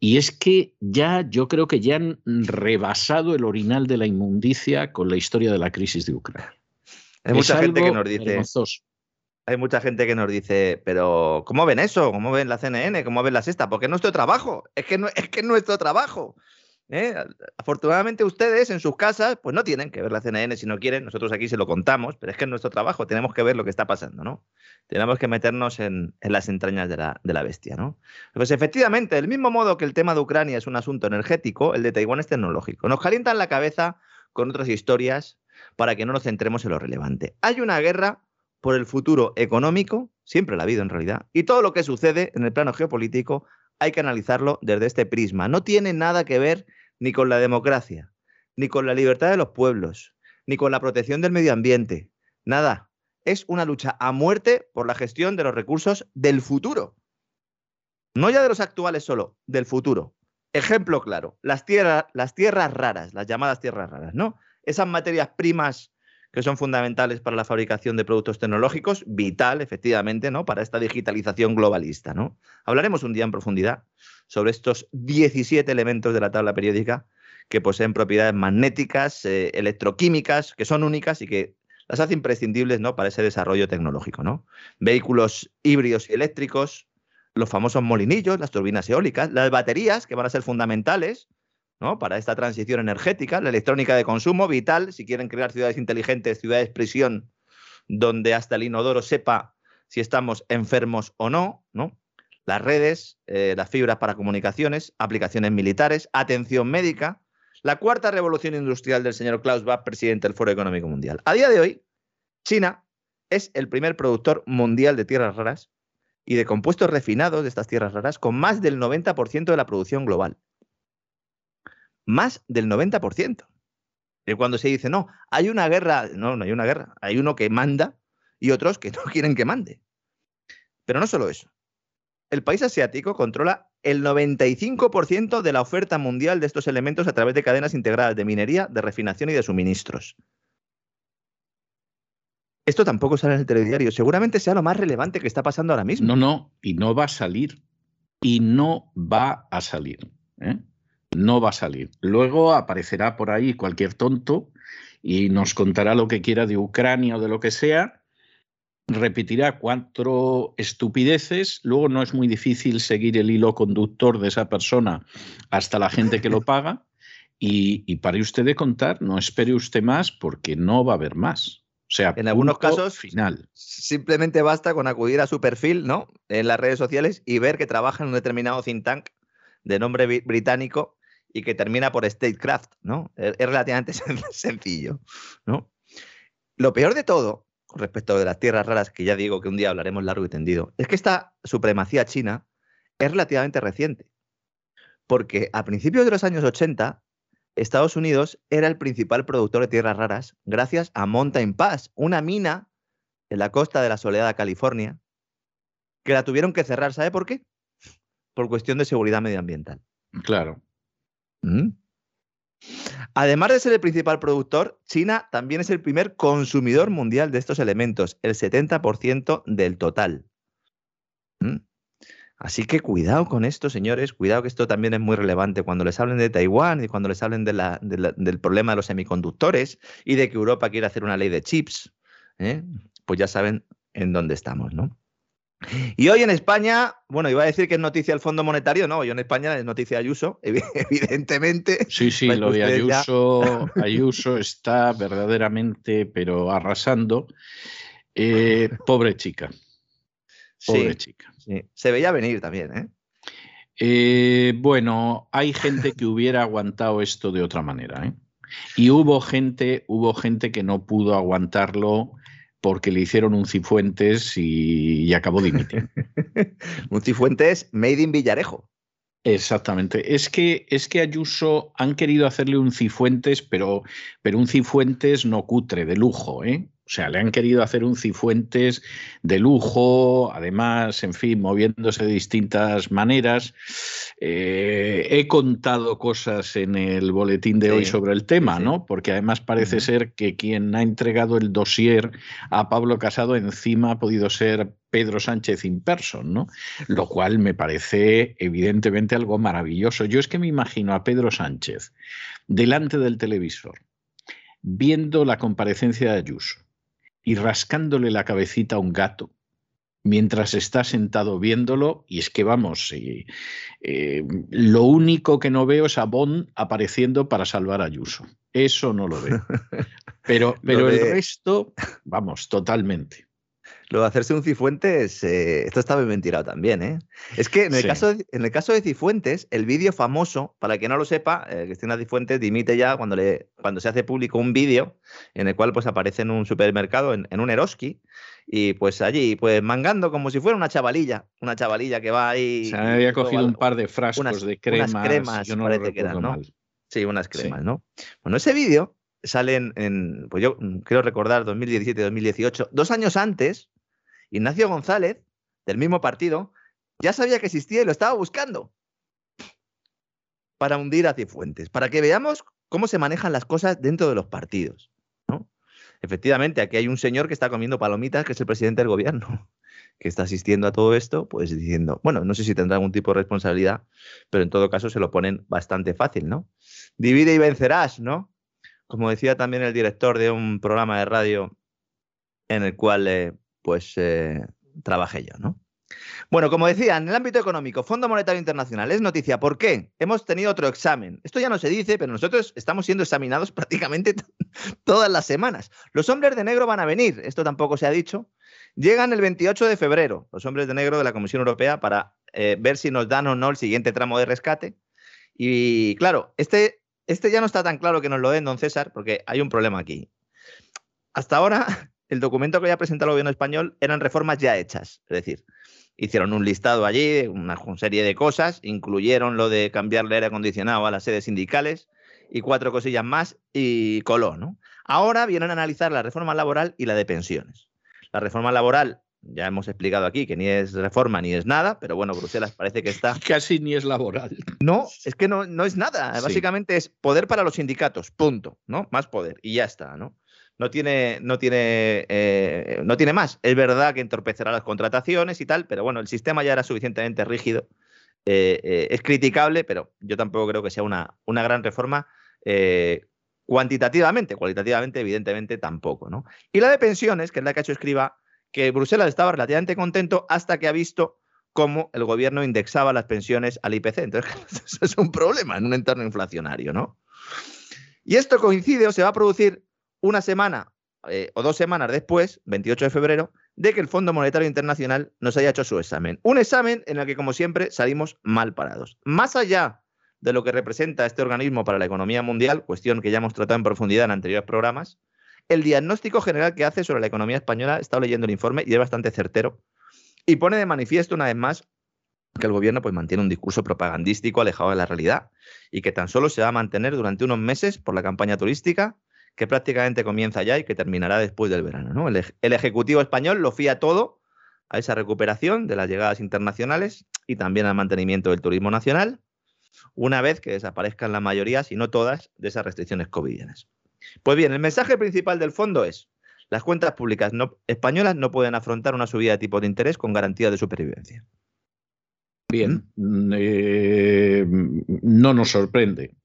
Y es que ya, yo creo que ya han rebasado el orinal de la inmundicia con la historia de la crisis de Ucrania. Hay mucha Es gente que nos dice. Hay mucha gente que nos dice, pero ¿cómo ven eso? ¿Cómo ven la CNN? ¿Cómo ven la sexta? Porque es nuestro trabajo. Es que no, es que es nuestro trabajo. ¿eh? Afortunadamente ustedes en sus casas pues no tienen que ver la CNN si no quieren. Nosotros aquí se lo contamos, pero es que es nuestro trabajo. Tenemos que ver lo que está pasando, ¿no? Tenemos que meternos en, en las entrañas de la, de la bestia, ¿no? Pues efectivamente, del mismo modo que el tema de Ucrania es un asunto energético, el de Taiwán es tecnológico. Nos calientan la cabeza con otras historias para que no nos centremos en lo relevante. Hay una guerra por el futuro económico, siempre la ha habido en realidad, y todo lo que sucede en el plano geopolítico hay que analizarlo desde este prisma. No tiene nada que ver ni con la democracia, ni con la libertad de los pueblos, ni con la protección del medio ambiente. Nada. Es una lucha a muerte por la gestión de los recursos del futuro. No ya de los actuales solo, del futuro. Ejemplo claro, las, tierra- las tierras raras, las llamadas tierras raras, ¿no? Esas materias primas que son fundamentales para la fabricación de productos tecnológicos, vital, efectivamente, ¿no? Para esta digitalización globalista, ¿no? Hablaremos un día en profundidad sobre estos 17 elementos de la tabla periódica que poseen propiedades magnéticas, eh, electroquímicas, que son únicas y que las hace imprescindibles, ¿no? Para ese desarrollo tecnológico, ¿no? Vehículos híbridos y eléctricos, los famosos molinillos, las turbinas eólicas, las baterías, que van a ser fundamentales, ¿no? Para esta transición energética, la electrónica de consumo, vital, si quieren crear ciudades inteligentes, ciudades prisión, donde hasta el inodoro sepa si estamos enfermos o no. Las redes, eh, las fibras para comunicaciones, aplicaciones militares, atención médica, la cuarta revolución industrial del señor Klaus Schwab, presidente del Foro Económico Mundial. A día de hoy, China es el primer productor mundial de tierras raras y de compuestos refinados de estas tierras raras con más del 90% de la producción global más del 90%. Y cuando se dice, no, hay una guerra, no, no hay una guerra, hay uno que manda y otros que [LAUGHS] no quieren que mande. Pero no solo eso. El país asiático controla el 95% de la oferta mundial de estos elementos a través de cadenas integradas de minería, de refinación y de suministros. Esto tampoco sale en el telediario. Seguramente sea lo más relevante que está pasando ahora mismo. No, no, y no va a salir. Y no va a salir. ¿eh? No va a salir. Luego aparecerá por ahí cualquier tonto y nos contará lo que quiera de Ucrania o de lo que sea. Repetirá cuatro estupideces. Luego no es muy difícil seguir el hilo conductor de esa persona hasta la gente que lo paga. [LAUGHS] Y, y pare usted de contar, no espere usted más porque no va a haber más. O sea, en algunos casos final. simplemente basta con acudir a su perfil, ¿no? En las redes sociales y ver que trabaja en un determinado think tank de nombre bri- británico y que termina por Statecraft, ¿no? Es, relativamente [LAUGHS] sen- sencillo, ¿no? Lo peor de todo, con respecto de las tierras raras, que ya digo que un día hablaremos largo y tendido, es que esta supremacía china es relativamente reciente. Porque a principios de los años 80, Estados Unidos era el principal productor de tierras raras gracias a Mountain Pass, una mina en la costa de la soleada California, que la tuvieron que cerrar. ¿Sabe por qué? Por cuestión de seguridad medioambiental. Claro. Mm. Además de ser el principal productor, China también es el primer consumidor mundial de estos elementos, el 70% del total. Mm. Así que cuidado con esto, señores, cuidado que esto también es muy relevante cuando les hablen de Taiwán y cuando les hablen del problema de los semiconductores y de que Europa quiere hacer una ley de chips, ¿eh? pues ya saben en dónde estamos, ¿no? Y hoy en España, bueno, iba a decir que es noticia el Fondo Monetario, no, hoy en España es noticia Ayuso, [LAUGHS] evi- evidentemente. Sí, sí, lo de ya- Ayuso, Ayuso está verdaderamente, pero arrasando. Eh, pobre chica, pobre Sí, chica. sí. Se veía venir también, ¿eh? Eh, bueno, hay gente que hubiera aguantado esto de otra manera, ¿eh? Y hubo gente, hubo gente que no pudo aguantarlo porque le hicieron un cifuentes y, y acabó dimitiendo. [LAUGHS] Un Cifuentes made in Villarejo. Exactamente. Es que, es que Ayuso han querido hacerle un cifuentes, pero, pero un cifuentes no cutre, de lujo, ¿eh? O sea, le han querido hacer un cifuentes de lujo, además, en fin, moviéndose de distintas maneras. Eh, he contado cosas en el boletín de Sí, hoy sobre el tema, sí. ¿no? Porque además parece ser que quien ha entregado el dossier a Pablo Casado encima ha podido ser Pedro Sánchez in person, ¿no? Lo cual me parece evidentemente algo maravilloso. Yo es que me imagino a Pedro Sánchez delante del televisor, viendo la comparecencia de Ayuso y rascándole la cabecita a un gato mientras está sentado viéndolo, y es que vamos, eh, eh, lo único que no veo es a Bond apareciendo para salvar a Ayuso. Eso no lo veo. [LAUGHS] Pero, pero el resto, vamos, totalmente. Lo de hacerse un Cifuentes, eh, esto está bien tirado también, ¿eh? Es que en el, Sí. caso, de, en el caso de Cifuentes, el vídeo famoso, para el que no lo sepa, eh, Cristina Cifuentes dimite ya cuando, le, cuando se hace público un vídeo en el cual pues aparece en un supermercado, en, en un Eroski, y pues allí, pues mangando como si fuera una chavalilla, una chavalilla que va ahí. Se había y luego cogido un par de frascos unas- de unas cremas. cremas, yo no parece que eran, ¿no? mal. Sí, unas Sí. cremas, ¿no? Bueno, ese vídeo sale en, pues yo mm, quiero recordar 2017-2018, dos años antes, Ignacio González, del mismo partido, ya sabía que existía y lo estaba buscando para hundir a Cifuentes, para que veamos cómo se manejan las cosas dentro de los partidos. ¿no? Efectivamente, aquí hay un señor que está comiendo palomitas, que es el presidente del gobierno, que está asistiendo a todo esto, pues diciendo, bueno, no sé si tendrá algún tipo de responsabilidad, pero en todo caso se lo ponen bastante fácil, ¿no? Divide y vencerás, ¿no? Como decía también el director de un programa de radio en el cual, eh, pues, eh, trabajé yo, ¿no? Bueno, como decía, en el ámbito económico, Fondo Monetario Internacional es noticia. ¿Por qué? Hemos tenido otro examen. Esto ya no se dice, pero nosotros estamos siendo examinados [LAUGHS] prácticamente todas las semanas. Los hombres de negro van a venir, esto tampoco se ha dicho. Llegan el 28 de febrero, los hombres de negro de la Comisión Europea, para eh, ver si nos dan o no el siguiente tramo de rescate. Y claro, este, este ya no está tan claro que nos lo den, don César, porque hay un problema aquí. Hasta ahora, el documento que había presentado el gobierno español eran reformas ya hechas. Es decir, hicieron un listado allí, una serie de cosas, incluyeron lo de cambiarle aire acondicionado a las sedes sindicales y cuatro cosillas más y coló, ¿no? Ahora vienen a analizar la reforma laboral y la de pensiones. La reforma laboral, ya hemos explicado aquí que ni es reforma ni es nada, pero bueno, Bruselas parece que está [LAUGHS] Casi ni es laboral. no, es que no, no es nada. Sí. Básicamente es poder para los sindicatos, punto, ¿no? Más poder y ya está, ¿no? No tiene, no tiene, eh, no tiene más. Es verdad que entorpecerá las contrataciones y tal, pero bueno, el sistema ya era suficientemente rígido. Eh, eh, es criticable, pero yo tampoco creo que sea una, una gran reforma cuantitativamente. Cualitativamente, evidentemente, tampoco, ¿no? Y la de pensiones, que es la que ha hecho Escriba, que Bruselas estaba relativamente contento hasta que ha visto cómo el gobierno indexaba las pensiones al IPC. Entonces, [LAUGHS] eso es un problema en un entorno inflacionario, ¿no? Y esto coincide o se va a producir una semana eh, o dos semanas después, 28 de febrero, de que el Fondo Monetario Internacional nos haya hecho su examen. Un examen en el que, como siempre, salimos mal parados. Más allá de lo que representa este organismo para la economía mundial, cuestión que ya hemos tratado en profundidad en anteriores programas, el diagnóstico general que hace sobre la economía española, he estado leyendo el informe y es bastante certero, y pone de manifiesto una vez más que el gobierno pues, mantiene un discurso propagandístico alejado de la realidad y que tan solo se va a mantener durante unos meses por la campaña turística que prácticamente comienza ya y que terminará después del verano. ¿no? El, el, Ejecutivo español lo fía todo a esa recuperación de las llegadas internacionales y también al mantenimiento del turismo nacional, una vez que desaparezcan la mayoría, si no todas, de esas restricciones covidianas. Pues bien, el mensaje principal del fondo es, las cuentas públicas no, españolas no pueden afrontar una subida de tipo de interés con garantía de supervivencia. Bien, ¿Mm? eh, no nos sorprende.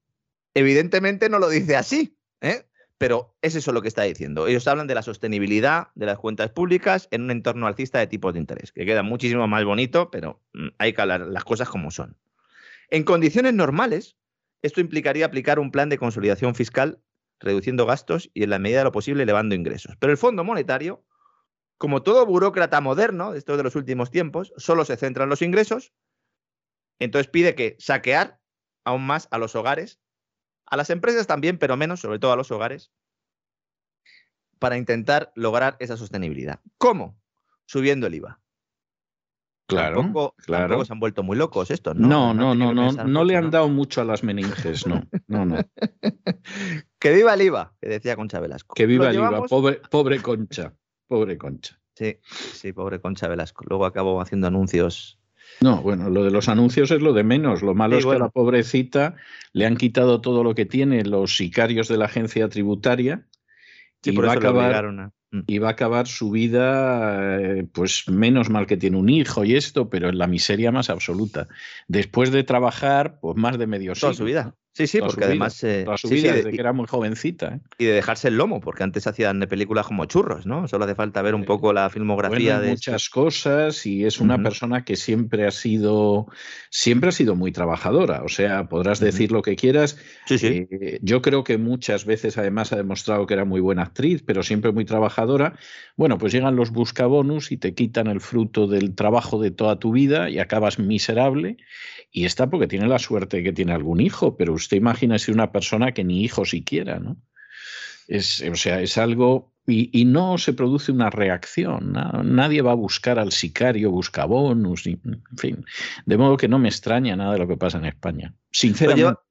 Evidentemente no lo dice así, ¿eh? Pero es eso lo que está diciendo. Ellos hablan de la sostenibilidad de las cuentas públicas en un entorno alcista de tipos de interés, que queda muchísimo más bonito, pero mm, hay que hablar las cosas como son. En condiciones normales, esto implicaría aplicar un plan de consolidación fiscal reduciendo gastos y en la medida de lo posible elevando ingresos. Pero el Fondo Monetario, como todo burócrata moderno de estos de los últimos tiempos, solo se centra en los ingresos, entonces pide que saquear aún más a los hogares, a las empresas también, pero menos, sobre todo a los hogares, para intentar lograr esa sostenibilidad. ¿Cómo? Subiendo el IVA. Claro, tampoco, claro. Tampoco se han vuelto muy locos estos, ¿no? No, no, no, no, no, no le han dado mucho a las meninges, no, no, no. [LAUGHS] que viva el IVA, que decía Concha Velasco. Que viva el IVA, pobre, pobre Concha, pobre Concha. Sí, sí, pobre Concha Velasco. Luego acabó haciendo anuncios. No, bueno, lo de los anuncios es lo de menos. Lo malo Sí, es que a la pobrecita le han quitado todo lo que tiene los sicarios de la agencia tributaria Sí, y por va a eso acabar a- Mm. y va a acabar su vida, eh, pues menos mal que tiene un hijo y esto, pero en la miseria más absoluta. Después de trabajar, pues más de medio Toda siglo. su vida. Sí, sí, porque además. eh, toda su sí, sí, vida, de- desde que era muy jovencita. ¿eh? y de dejarse el lomo, porque antes hacían películas como churros, ¿no? Solo hace falta ver un poco la filmografía Bueno, de. muchas cosas y es una persona que siempre ha sido siempre ha sido muy trabajadora o sea podrás decir lo que quieras Sí, sí. Eh, yo creo que muchas veces además ha demostrado que era muy buena actriz pero siempre muy trabajadora bueno pues llegan los buscabonus y te quitan el fruto del trabajo de toda tu vida y acabas miserable y está porque tiene la suerte de que tiene algún hijo pero usted imagina si una persona que ni hijo siquiera no es, o sea, es algo. Y, y no se produce una reacción. na- Nadie va a buscar al sicario buscabonus, en fin. De modo que no me extraña nada de lo que pasa en España. Sinceramente.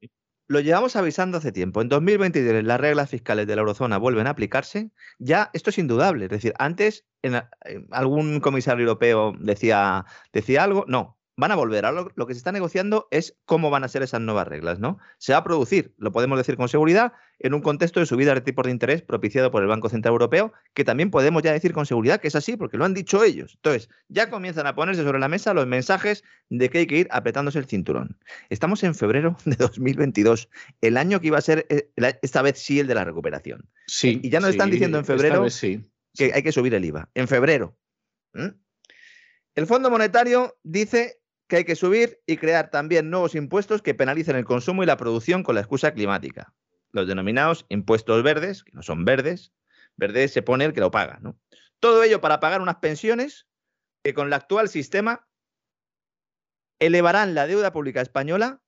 Lo llevamos avisando hace tiempo. En 2023 las reglas fiscales de la eurozona vuelven a aplicarse. Ya esto es indudable. Es decir, antes en, algún comisario europeo decía, decía algo. No, van a volver. Ahora lo, lo que se está negociando es cómo van a ser esas nuevas reglas. ¿no? Se va a producir, lo podemos decir con seguridad, en un contexto de subida de tipos de interés propiciado por el Banco Central Europeo, que también podemos ya decir con seguridad que es así, porque lo han dicho ellos. Entonces, ya comienzan a ponerse sobre la mesa los mensajes de que hay que ir apretándose el cinturón. Estamos en febrero [LAUGHS] de 2022, el año que iba a ser, eh, esta vez sí, el de la recuperación. Sí, y ya nos están diciendo en febrero sí. Que hay que subir el IVA, en febrero. ¿Mm? El Fondo Monetario dice que hay que subir y crear también nuevos impuestos que penalicen el consumo y la producción con la excusa climática. Los denominados impuestos verdes, que no son verdes, verde se pone el que lo paga. ¿no? Todo ello para pagar unas pensiones que con el actual sistema elevarán la deuda pública española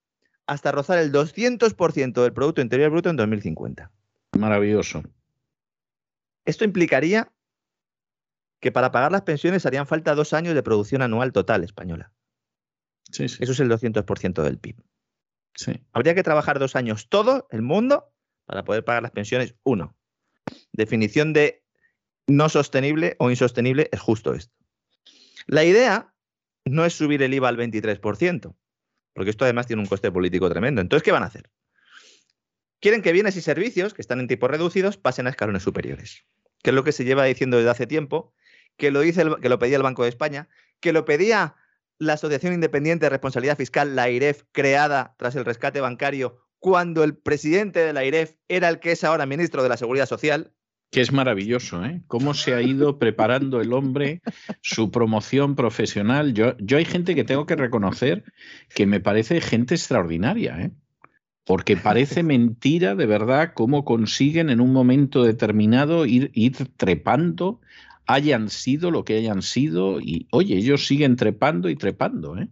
hasta rozar el 200% del Producto Interior Bruto en 2050. Maravilloso. Esto implicaría que para pagar las pensiones harían falta dos años de producción anual total española. Sí, sí. Eso es el 200% del PIB. sí. Habría que trabajar dos años todo el mundo para poder pagar las pensiones. Uno. Definición de no sostenible o insostenible es justo esto. La idea no es subir el IVA al 23%, porque esto además tiene un coste político tremendo. Entonces, ¿qué van a hacer? Quieren que bienes y servicios que están en tipos reducidos pasen a escalones superiores, que es lo que se lleva diciendo desde hace tiempo, que lo, dice el- que lo pedía el Banco de España, que lo pedía la Asociación Independiente de Responsabilidad Fiscal, la IREF, creada tras el rescate bancario, cuando el presidente de la IREF era el que es ahora ministro de la Seguridad Social. Que es maravilloso, ¿eh? Cómo se ha ido [LAUGHS] preparando el hombre su promoción profesional. Yo, yo hay gente que tengo que reconocer que me parece gente extraordinaria, ¿eh? Porque parece [LAUGHS] mentira de verdad cómo consiguen en un momento determinado ir, ir trepando, hayan sido lo que hayan sido, y oye, ellos siguen trepando y trepando, ¿eh?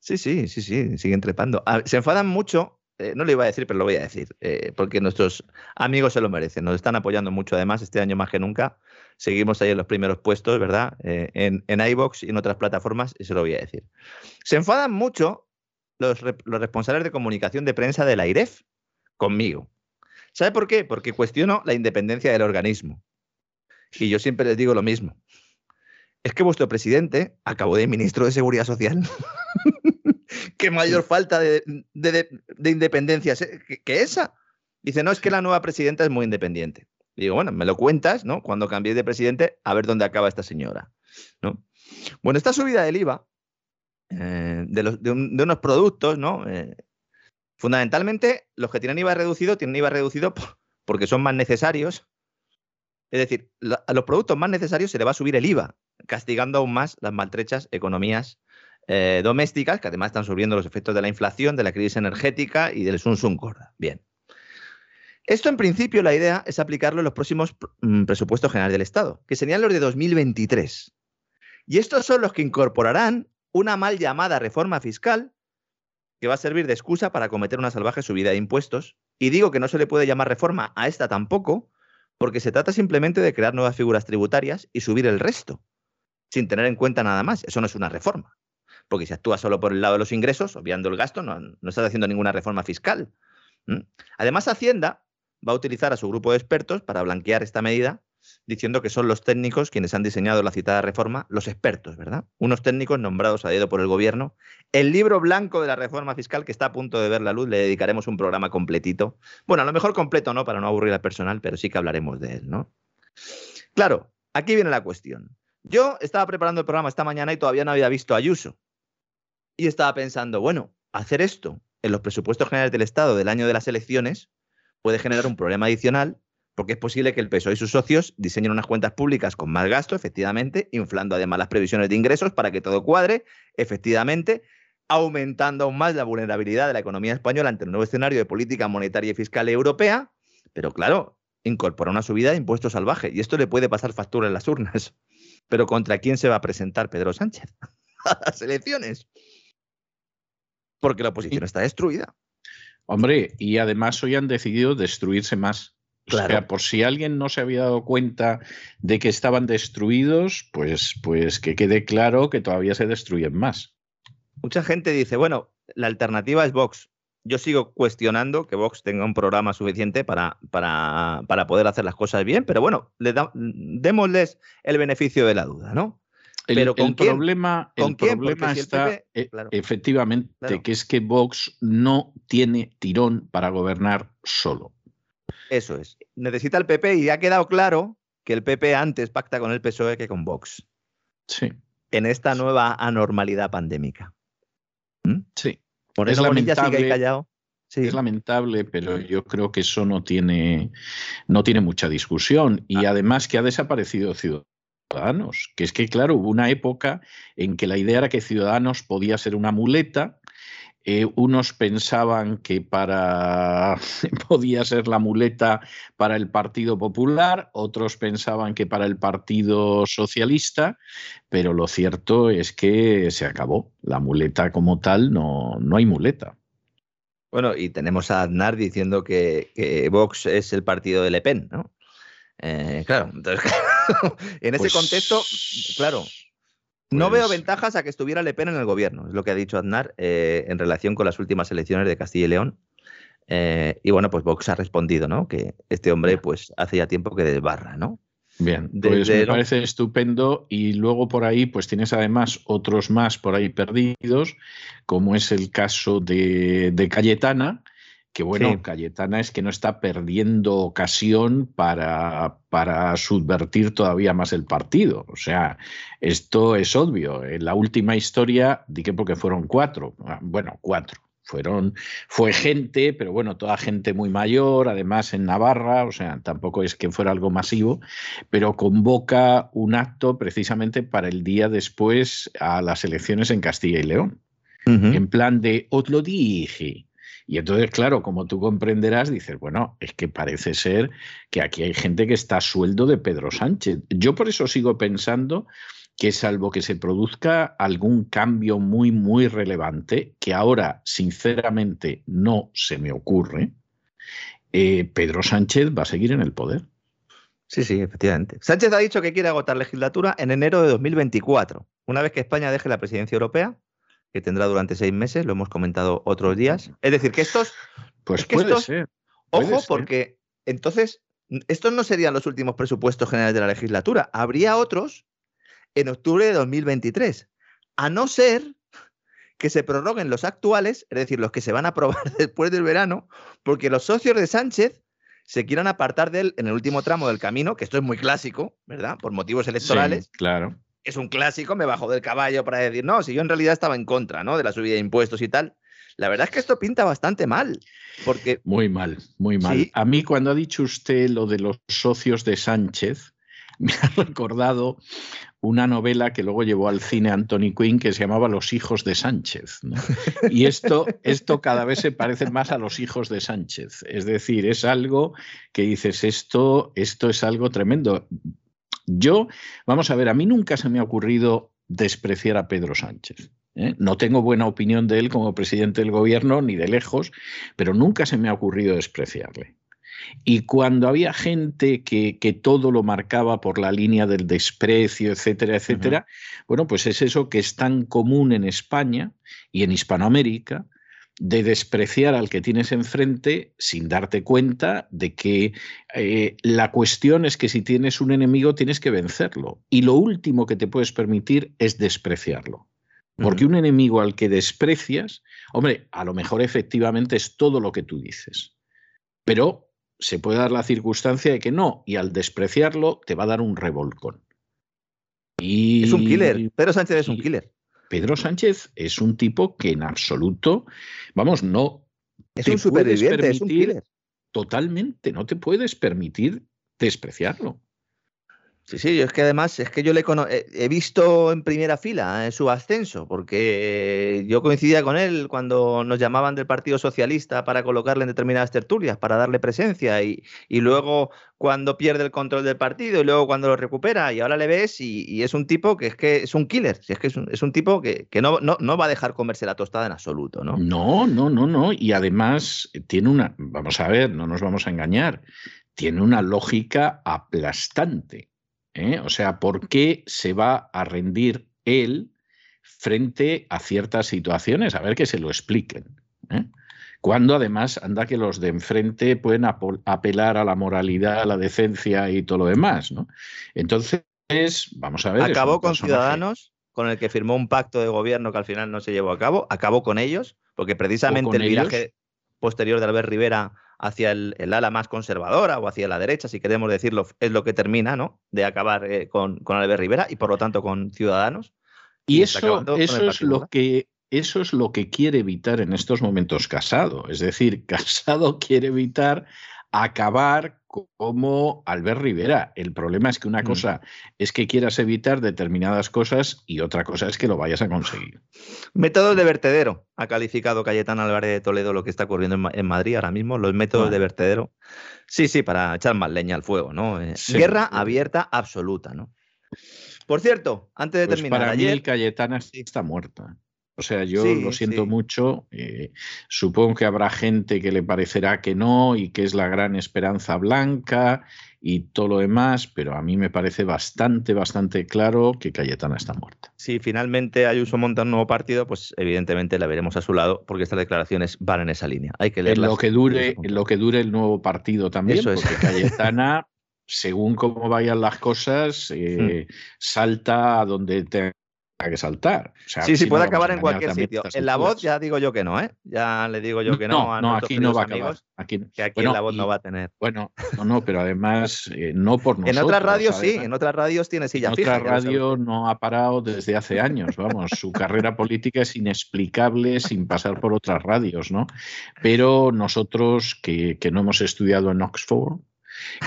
Sí, sí, sí, sí, siguen trepando. Ah, se enfadan mucho, eh, no lo iba a decir, pero lo voy a decir, eh, porque nuestros amigos se lo merecen, nos están apoyando mucho además este año más que nunca. Seguimos ahí en los primeros puestos, ¿verdad? Eh, en, en iBox y en otras plataformas, y se lo voy a decir. Se enfadan mucho los, los responsables de comunicación de prensa de la IREF conmigo. ¿Sabe por qué? Porque cuestiono la independencia del organismo. Y yo siempre les digo lo mismo. Es que vuestro presidente acabó de ministro de Seguridad Social. [LAUGHS] ¿Qué mayor falta de, de, de independencia que, que, esa? Dice, no, es que la nueva presidenta es muy independiente. Y digo, bueno, me lo cuentas, ¿no? Cuando cambiéis de presidente, a ver dónde acaba esta señora. ¿no? Bueno, esta subida del IVA eh, de, los, de, un, de, unos productos, ¿no? Eh, fundamentalmente, los que tienen IVA reducido tienen IVA reducido por, porque son más necesarios. Es decir, a los productos más necesarios se le va a subir el IVA, castigando aún más las maltrechas economías eh, domésticas, que además están sufriendo los efectos de la inflación, de la crisis energética y del Sun Sun Corda. Bien. Esto, en principio, la idea es aplicarlo en los próximos mm, presupuestos generales del Estado, que serían los de 2023. Y estos son los que incorporarán una mal llamada reforma fiscal que va a servir de excusa para cometer una salvaje subida de impuestos. Y digo que no se le puede llamar reforma a esta tampoco, porque se trata simplemente de crear nuevas figuras tributarias y subir el resto, sin tener en cuenta nada más. Eso no es una reforma. Porque si actúas solo por el lado de los ingresos, obviando el gasto, no, estás haciendo ninguna reforma fiscal. Además, Hacienda va a utilizar a su grupo de expertos para blanquear esta medida diciendo que son los técnicos quienes han diseñado la citada reforma, los expertos, ¿verdad? Unos técnicos nombrados a dedo por el gobierno. El libro blanco de la reforma fiscal que está a punto de ver la luz, le dedicaremos un programa completito. Bueno, a lo mejor completo no, para no aburrir al personal, pero sí que hablaremos de él, ¿no? Claro, aquí viene la cuestión. Yo estaba preparando el programa esta mañana y todavía no había visto a Ayuso. Y estaba pensando, bueno, hacer esto en los presupuestos generales del Estado del año de las elecciones puede generar un problema adicional porque es posible que el PSOE y sus socios diseñen unas cuentas públicas con más gasto, efectivamente, inflando además las previsiones de ingresos para que todo cuadre, efectivamente, aumentando aún más la vulnerabilidad de la economía española ante el nuevo escenario de política monetaria y fiscal europea, pero claro, incorpora una subida de impuestos salvaje y esto le puede pasar factura en las urnas. [LAUGHS] Pero ¿contra quién se va a presentar Pedro Sánchez? [LAUGHS] a las elecciones. Porque la oposición está destruida. Hombre, y además hoy han decidido destruirse más. Claro. O sea, por si alguien no se había dado cuenta de que estaban destruidos, pues, pues que quede claro que todavía se destruyen más. Mucha gente dice, bueno, la alternativa es Vox. Yo sigo cuestionando que Vox tenga un programa suficiente para, para, para poder hacer las cosas bien, pero bueno, le da, démosles el beneficio de la duda, ¿no? El, pero ¿con el quién? problema, ¿Con el quién? problema si está claro, efectivamente claro. que es que Vox no tiene tirón para gobernar solo. Eso es. Necesita el PP y ha quedado claro que el PP antes pacta con el PSOE que con Vox. Sí. En esta nueva anormalidad pandémica. ¿Mm? Sí. Por eso Bonilla sigue ahí callado. Sí. Es lamentable, pero yo creo que eso no tiene, no tiene mucha discusión. Y ah. además que ha desaparecido Ciudadanos. Que es que, claro, hubo una época en que la idea era que Ciudadanos podía ser una muleta eh, unos pensaban que para [LAUGHS] podía ser la muleta para el Partido Popular, otros pensaban que para el Partido Socialista, pero lo cierto es que se acabó. La muleta como tal no, no hay muleta. Bueno, y tenemos a Aznar diciendo que, que Vox es el partido de Le Pen, ¿no? Eh, claro, entonces, [LAUGHS] en ese pues... contexto, claro, no pues... veo ventajas a que estuviera Le Pen en el gobierno, es lo que ha dicho Aznar eh, en relación con las últimas elecciones de Castilla y León. Eh, y bueno, pues Vox ha respondido, ¿no? Que este hombre, pues hace ya tiempo que desbarra, ¿no? Bien, pues Desde me parece estupendo y luego por ahí pues tienes además otros más por ahí perdidos, como es el caso de, de Cayetana, que bueno, sí. Cayetana es que no está perdiendo ocasión para, para subvertir todavía más el partido. O sea, esto es obvio. En la última historia, dije porque fueron cuatro, ah, bueno, cuatro. Fueron, fue gente, pero bueno, toda gente muy mayor, además en Navarra, o sea, tampoco es que fuera algo masivo, pero convoca un acto precisamente para el día después a las elecciones en Castilla y León. Uh -huh. En plan de, os lo dije, Y entonces, claro, como tú comprenderás, dices, bueno, es que parece ser que aquí hay gente que está a sueldo de Pedro Sánchez. Yo por eso sigo pensando que salvo que se produzca algún cambio muy, muy relevante, que ahora sinceramente no se me ocurre, eh, Pedro Sánchez va a seguir en el poder. Sí, sí, efectivamente. Sánchez ha dicho que quiere agotar legislatura en enero de 2024, una vez que España deje la presidencia europea, que tendrá durante seis meses, lo hemos comentado otros días. Es decir, que estos... Pues puede ser. ojo, porque entonces estos no serían los últimos presupuestos generales de la legislatura. Habría otros en octubre de 2023. A no ser que se prorroguen los actuales, es decir, los que se van a aprobar [LAUGHS] después del verano, porque los socios de Sánchez se quieran apartar de él en el último tramo del camino, que esto es muy clásico, ¿verdad? Por motivos electorales. claro. Es un clásico, me bajo del caballo para decir, no, si yo en realidad estaba en contra, ¿no? De la subida de impuestos y tal. La verdad es que esto pinta bastante mal, porque... Muy mal, muy mal. A mí cuando ha dicho usted lo de los socios de Sánchez, [LAUGHS] me ha recordado una novela que luego llevó al cine Anthony Quinn que se llamaba Los hijos de Sánchez. [LAUGHS] Y esto, esto cada vez se parece más a los hijos de Sánchez. Es decir, es algo que dices, esto, esto es algo tremendo. Yo, vamos a ver, a mí nunca se me ha ocurrido despreciar a Pedro Sánchez. ¿eh? No tengo buena opinión de él como presidente del gobierno, ni de lejos, pero nunca se me ha ocurrido despreciarle. Y cuando había gente que, que, todo lo marcaba por la línea del desprecio, etcétera, etcétera, bueno, pues es eso que es tan común en España y en Hispanoamérica, de despreciar al que tienes enfrente sin darte cuenta de que eh, la cuestión es que si tienes un enemigo tienes que vencerlo. Y lo último que te puedes permitir es despreciarlo. Porque un enemigo al que desprecias, hombre, a lo mejor efectivamente es todo lo que tú dices. Pero se puede dar la circunstancia de que no, y al despreciarlo te va a dar un revolcón. Y, es un killer. Pedro Sánchez es un killer. Pedro Sánchez es un tipo que en absoluto, vamos, no. Es un superviviente, es un killer. Totalmente, no te puedes permitir despreciarlo. Sí, sí, es que además es que yo le he visto en primera fila en su ascenso, porque yo coincidía con él cuando nos llamaban del Partido Socialista para colocarle en determinadas tertulias, para darle presencia, y, luego cuando pierde el control del partido, y luego cuando lo recupera, y ahora le ves, y, es un tipo que es que es un killer, es que es un, tipo que, no, no, no, va a dejar comerse la tostada en absoluto, ¿no? No, no, no, no, y además tiene una, vamos a ver, no nos vamos a engañar, tiene una lógica aplastante. ¿Eh? O sea, ¿por qué se va a rendir él frente a ciertas situaciones? A ver que se lo expliquen. ¿eh? Cuando además anda que los de enfrente pueden apelar a la moralidad, a la decencia y todo lo demás, ¿no? Entonces, vamos a ver. Acabó con Ciudadanos, con el que firmó un pacto de gobierno que al final no se llevó a cabo. Acabó con ellos, porque precisamente el viraje posterior de Albert Rivera hacia el, ala más conservadora o hacia la derecha, si queremos decirlo, es lo que termina, ¿no? De acabar eh, con, con Albert Rivera y por lo tanto con Ciudadanos. Y, eso, eso es lo que eso es lo que quiere evitar en estos momentos Casado. Es decir, [LAUGHS] Casado quiere evitar acabar como Albert Rivera. El problema es que una mm. cosa es que quieras evitar determinadas cosas y otra cosa es que lo vayas a conseguir. [SIGHS] Métodos de vertedero. Ha calificado Cayetán Álvarez de Toledo lo que está ocurriendo en, Madrid ahora mismo, los métodos de vertedero. Sí, sí, para echar más leña al fuego, ¿no? Eh, guerra abierta absoluta, ¿no? Por cierto, antes de pues terminar. Para mí, Cayetana está muerta. O sea, yo lo siento mucho. Eh, supongo que habrá gente que le parecerá que no y que es la gran esperanza blanca y todo lo demás, pero a mí me parece bastante, bastante claro que Cayetana está muerta. Si finalmente Ayuso monta un nuevo partido, pues evidentemente la veremos a su lado, porque estas declaraciones van en esa línea. Hay que leerlas. En lo que dure, en lo que dure el nuevo partido también, Eso porque Cayetana [LAUGHS] según cómo vayan las cosas, eh, hmm. salta a donde te que saltar. sí, sí, puede acabar en cualquier sitio. En la voz ya digo yo que no, ¿eh? Ya le digo yo que no, no a no, aquí no va a acabar. Aquí, que aquí en la voz no va a tener. Bueno, no, no, pero además eh, no por nosotros. En otras radios sí, en otras radios tiene silla en fija. En otras radios no ha parado desde hace años, vamos. su carrera política es inexplicable sin pasar por otras radios, ¿no? Pero nosotros que, que no hemos estudiado en Oxford,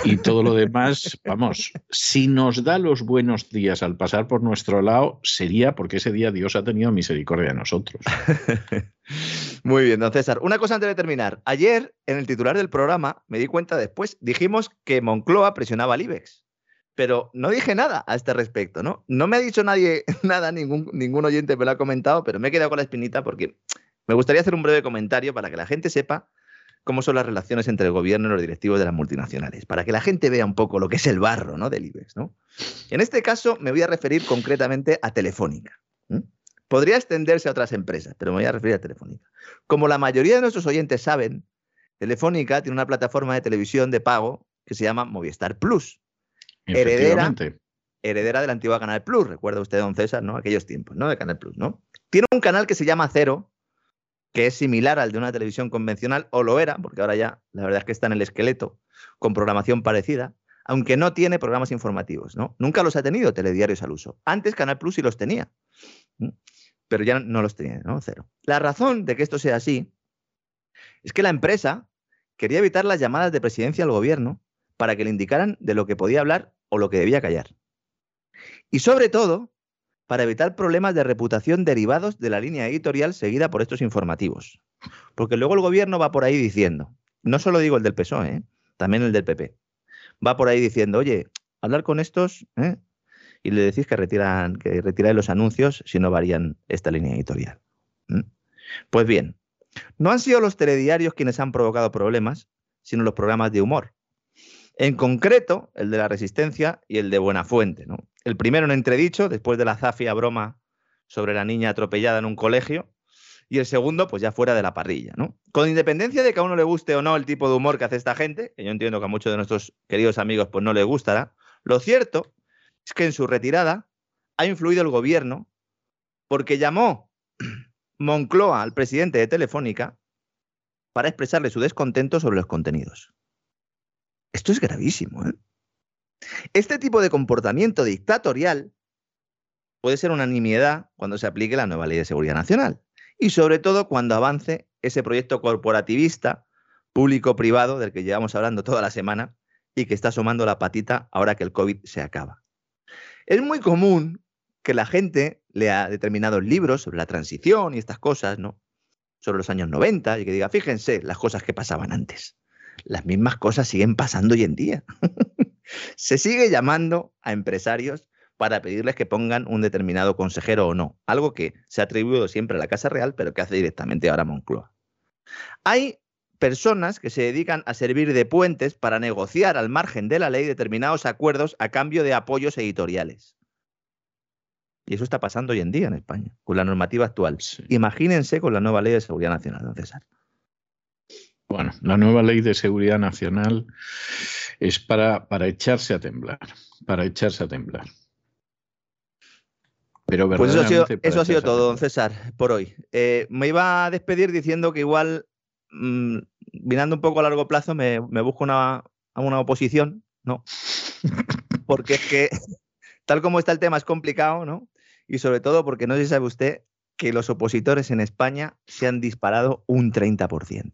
y todo lo demás, vamos, si nos da los buenos días al pasar por nuestro lado, sería porque ese día Dios ha tenido misericordia de nosotros. [LAUGHS] Muy bien, don César. Una cosa antes de terminar. Ayer, en el titular del programa, me di cuenta después, dijimos que Moncloa presionaba al IBEX. Pero no dije nada a este respecto, ¿no? No me ha dicho nadie [LAUGHS] nada, ningún, ningún oyente me lo ha comentado, pero me he quedado con la espinita porque me gustaría hacer un breve comentario para que la gente sepa cómo son las relaciones entre el gobierno y los directivos de las multinacionales, para que la gente vea un poco lo que es el barro ¿no? del IBEX. ¿no? En este caso me voy a referir concretamente a Telefónica. Podría extenderse a otras empresas, pero me voy a referir a Telefónica. Como la mayoría de nuestros oyentes saben, Telefónica tiene una plataforma de televisión de pago que se llama Movistar Plus. Heredera, heredera de la antigua Canal Plus. Recuerda usted, don César, ¿no? Aquellos tiempos, ¿no? De Canal Plus, ¿no? Tiene un canal que se llama Cero, que es similar al de una televisión convencional, o lo era, porque ahora ya la verdad es que está en el esqueleto, con programación parecida, aunque no tiene programas informativos, ¿no? Nunca los ha tenido telediarios al uso. Antes Canal Plus sí los tenía pero ya no los tenía, ¿no? Cero. La razón de que esto sea así es que la empresa quería evitar las llamadas de presidencia al gobierno para que le indicaran de lo que podía hablar o lo que debía callar. Y sobre todo, para evitar problemas de reputación derivados de la línea editorial seguida por estos informativos. Porque luego el gobierno va por ahí diciendo, no solo digo el del PSOE, ¿eh? también el del PP, va por ahí diciendo, oye, hablar con estos, ¿eh? y le decís que retiran que retiráis los anuncios si no varían esta línea editorial. Pues bien, no han sido los telediarios quienes han provocado problemas, sino los programas de humor. En concreto, el de la Resistencia y el de Buenafuente. ¿no? El primero en entredicho, después de la zafia broma sobre la niña atropellada en un colegio, y el segundo, pues ya fuera de la parrilla, ¿no? Con independencia de que a uno le guste o no el tipo de humor que hace esta gente, que yo entiendo que a muchos de nuestros queridos amigos pues no les gustará, lo cierto es que en su retirada ha influido el gobierno porque llamó [CLEARS THROAT] Moncloa al presidente de Telefónica para expresarle su descontento sobre los contenidos. Esto es gravísimo. ¿eh? Este tipo de comportamiento dictatorial puede ser una nimiedad cuando se aplique la nueva ley de seguridad nacional y sobre todo cuando avance ese proyecto corporativista público-privado del que llevamos hablando toda la semana y que está asomando la patita ahora que el COVID se acaba. Es muy común que la gente lea determinados libros sobre la transición y estas cosas, ¿no? Sobre los años 90 y que diga, fíjense las cosas que pasaban antes. Las mismas cosas siguen pasando hoy en día. [LAUGHS] Se sigue llamando a empresarios para pedirles que pongan un determinado consejero o no, algo que se ha atribuido siempre a la Casa Real, pero que hace directamente ahora Moncloa. Hay personas que se dedican a servir de puentes para negociar al margen de la ley determinados acuerdos a cambio de apoyos editoriales. Y eso está pasando hoy en día en España, con la normativa actual. Imagínense con la nueva ley de seguridad nacional, don César. Bueno, la nueva ley de seguridad nacional es para, para echarse a temblar, para echarse a temblar. Pero pues eso ha sido, eso ha sido todo, don César, por hoy. Eh, me iba a despedir diciendo que igual mm, mirando un poco a largo plazo, me, busco una, una oposición, ¿no? [LAUGHS] Porque es que, tal como está el tema, es complicado, ¿no? Y sobre todo porque no sé si sabe usted que los opositores en España se han disparado un 30%.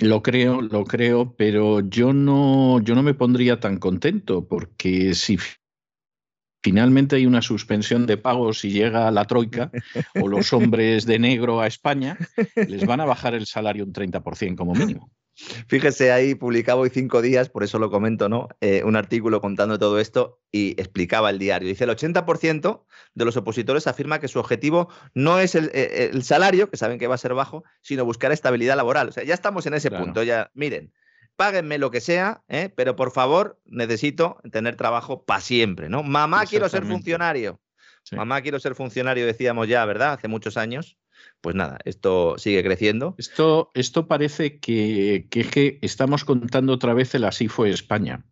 Lo creo, lo creo, pero yo no, yo no me pondría tan contento porque si finalmente hay una suspensión de pagos y llega la troika o los hombres de negro a España, les van a bajar el salario un 30% como mínimo. Fíjese, ahí publicaba hoy cinco días, por eso lo comento, ¿no? Eh, un artículo contando todo esto y explicaba el diario. Dice, el 80% de los opositores afirma que su objetivo no es eh, el, salario, que saben que va a ser bajo, sino buscar estabilidad laboral. O sea, ya estamos en ese punto, ya, miren, páguenme lo que sea, ¿eh? pero por favor necesito tener trabajo para siempre, ¿no? Mamá, quiero ser funcionario. Mamá, quiero ser funcionario, decíamos ya, ¿verdad? Hace muchos años. Pues nada, esto sigue creciendo. Esto, esto parece que, que, estamos contando otra vez el así fue España.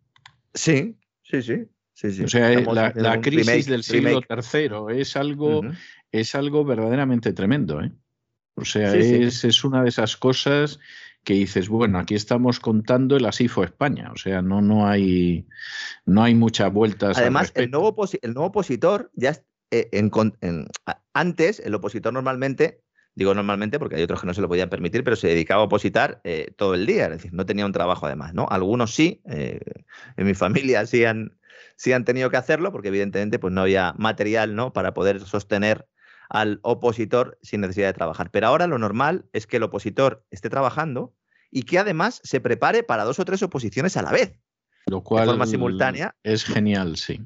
Sí, sí, sí. sí, O sea, la, crisis del siglo III es algo, es algo verdaderamente tremendo. ¿eh? O sea, es, es, una de esas cosas que dices, bueno, aquí estamos contando el así fue España, o sea, no, no, hay, no hay muchas vueltas. Además, el nuevo, el nuevo opositor, ya eh, en, antes, el opositor normalmente, digo normalmente porque hay otros que no se lo podían permitir, pero se dedicaba a opositar eh, todo el día, es decir, no tenía un trabajo además, ¿no? Algunos sí, eh, en mi [LAUGHS] familia sí han, sí han tenido que hacerlo, porque evidentemente pues, no había material ¿no? para poder sostener al opositor sin necesidad de trabajar. Pero ahora lo normal es que el opositor esté trabajando y que además se prepare para dos o tres oposiciones a la vez. Lo cual de forma simultánea. Es genial, sí.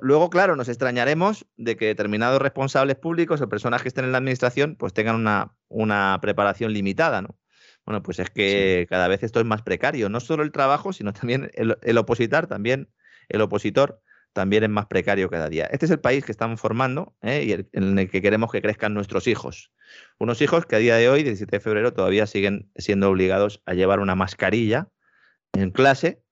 Luego, claro, nos extrañaremos de que determinados responsables públicos o personas que estén en la administración pues tengan una, una preparación limitada, ¿no? Bueno, pues es que cada vez esto es más precario, no solo el trabajo, sino también el, el opositar, también el opositor también es más precario cada día. Este es el país que estamos formando ¿eh? y en el que queremos que crezcan nuestros hijos. Unos hijos que a día de hoy, 17 de febrero, todavía siguen siendo obligados a llevar una mascarilla en clase,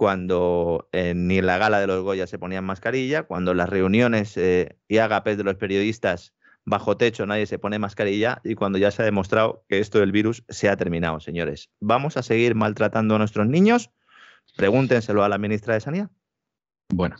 cuando eh, ni en la gala de los Goya se ponían mascarilla, cuando en las reuniones eh, y agapes de los periodistas bajo techo nadie se pone mascarilla y cuando ya se ha demostrado que esto del virus se ha terminado, señores. ¿Vamos a seguir maltratando a nuestros niños? Pregúntenselo a la ministra de Sanidad. Bueno,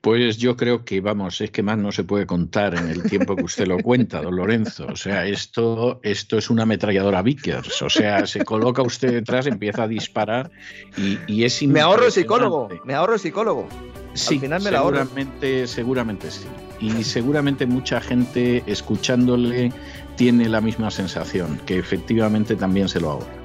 pues yo creo que, vamos, es que más no se puede contar en el tiempo que usted lo cuenta, don Lorenzo. O sea, esto, esto es una ametralladora Vickers. O sea, se coloca usted detrás, empieza a disparar y, y es Me ahorro psicólogo, me ahorro psicólogo. Sí, Al final me seguramente, seguramente sí. Y seguramente mucha gente escuchándole tiene la misma sensación, que efectivamente también se lo ahorra.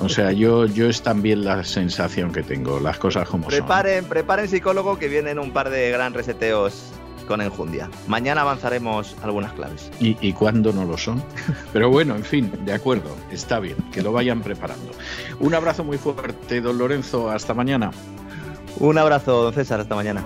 O sea, yo, yo es también la sensación que tengo, las cosas como preparen, son. Preparen psicólogo que vienen un par de gran reseteos con enjundia. Mañana avanzaremos algunas claves. ¿Y, y cuándo no lo son? Pero bueno, en fin, de acuerdo, está bien, que lo vayan preparando. Un abrazo muy fuerte, don Lorenzo, hasta mañana. Un abrazo, don César, hasta mañana.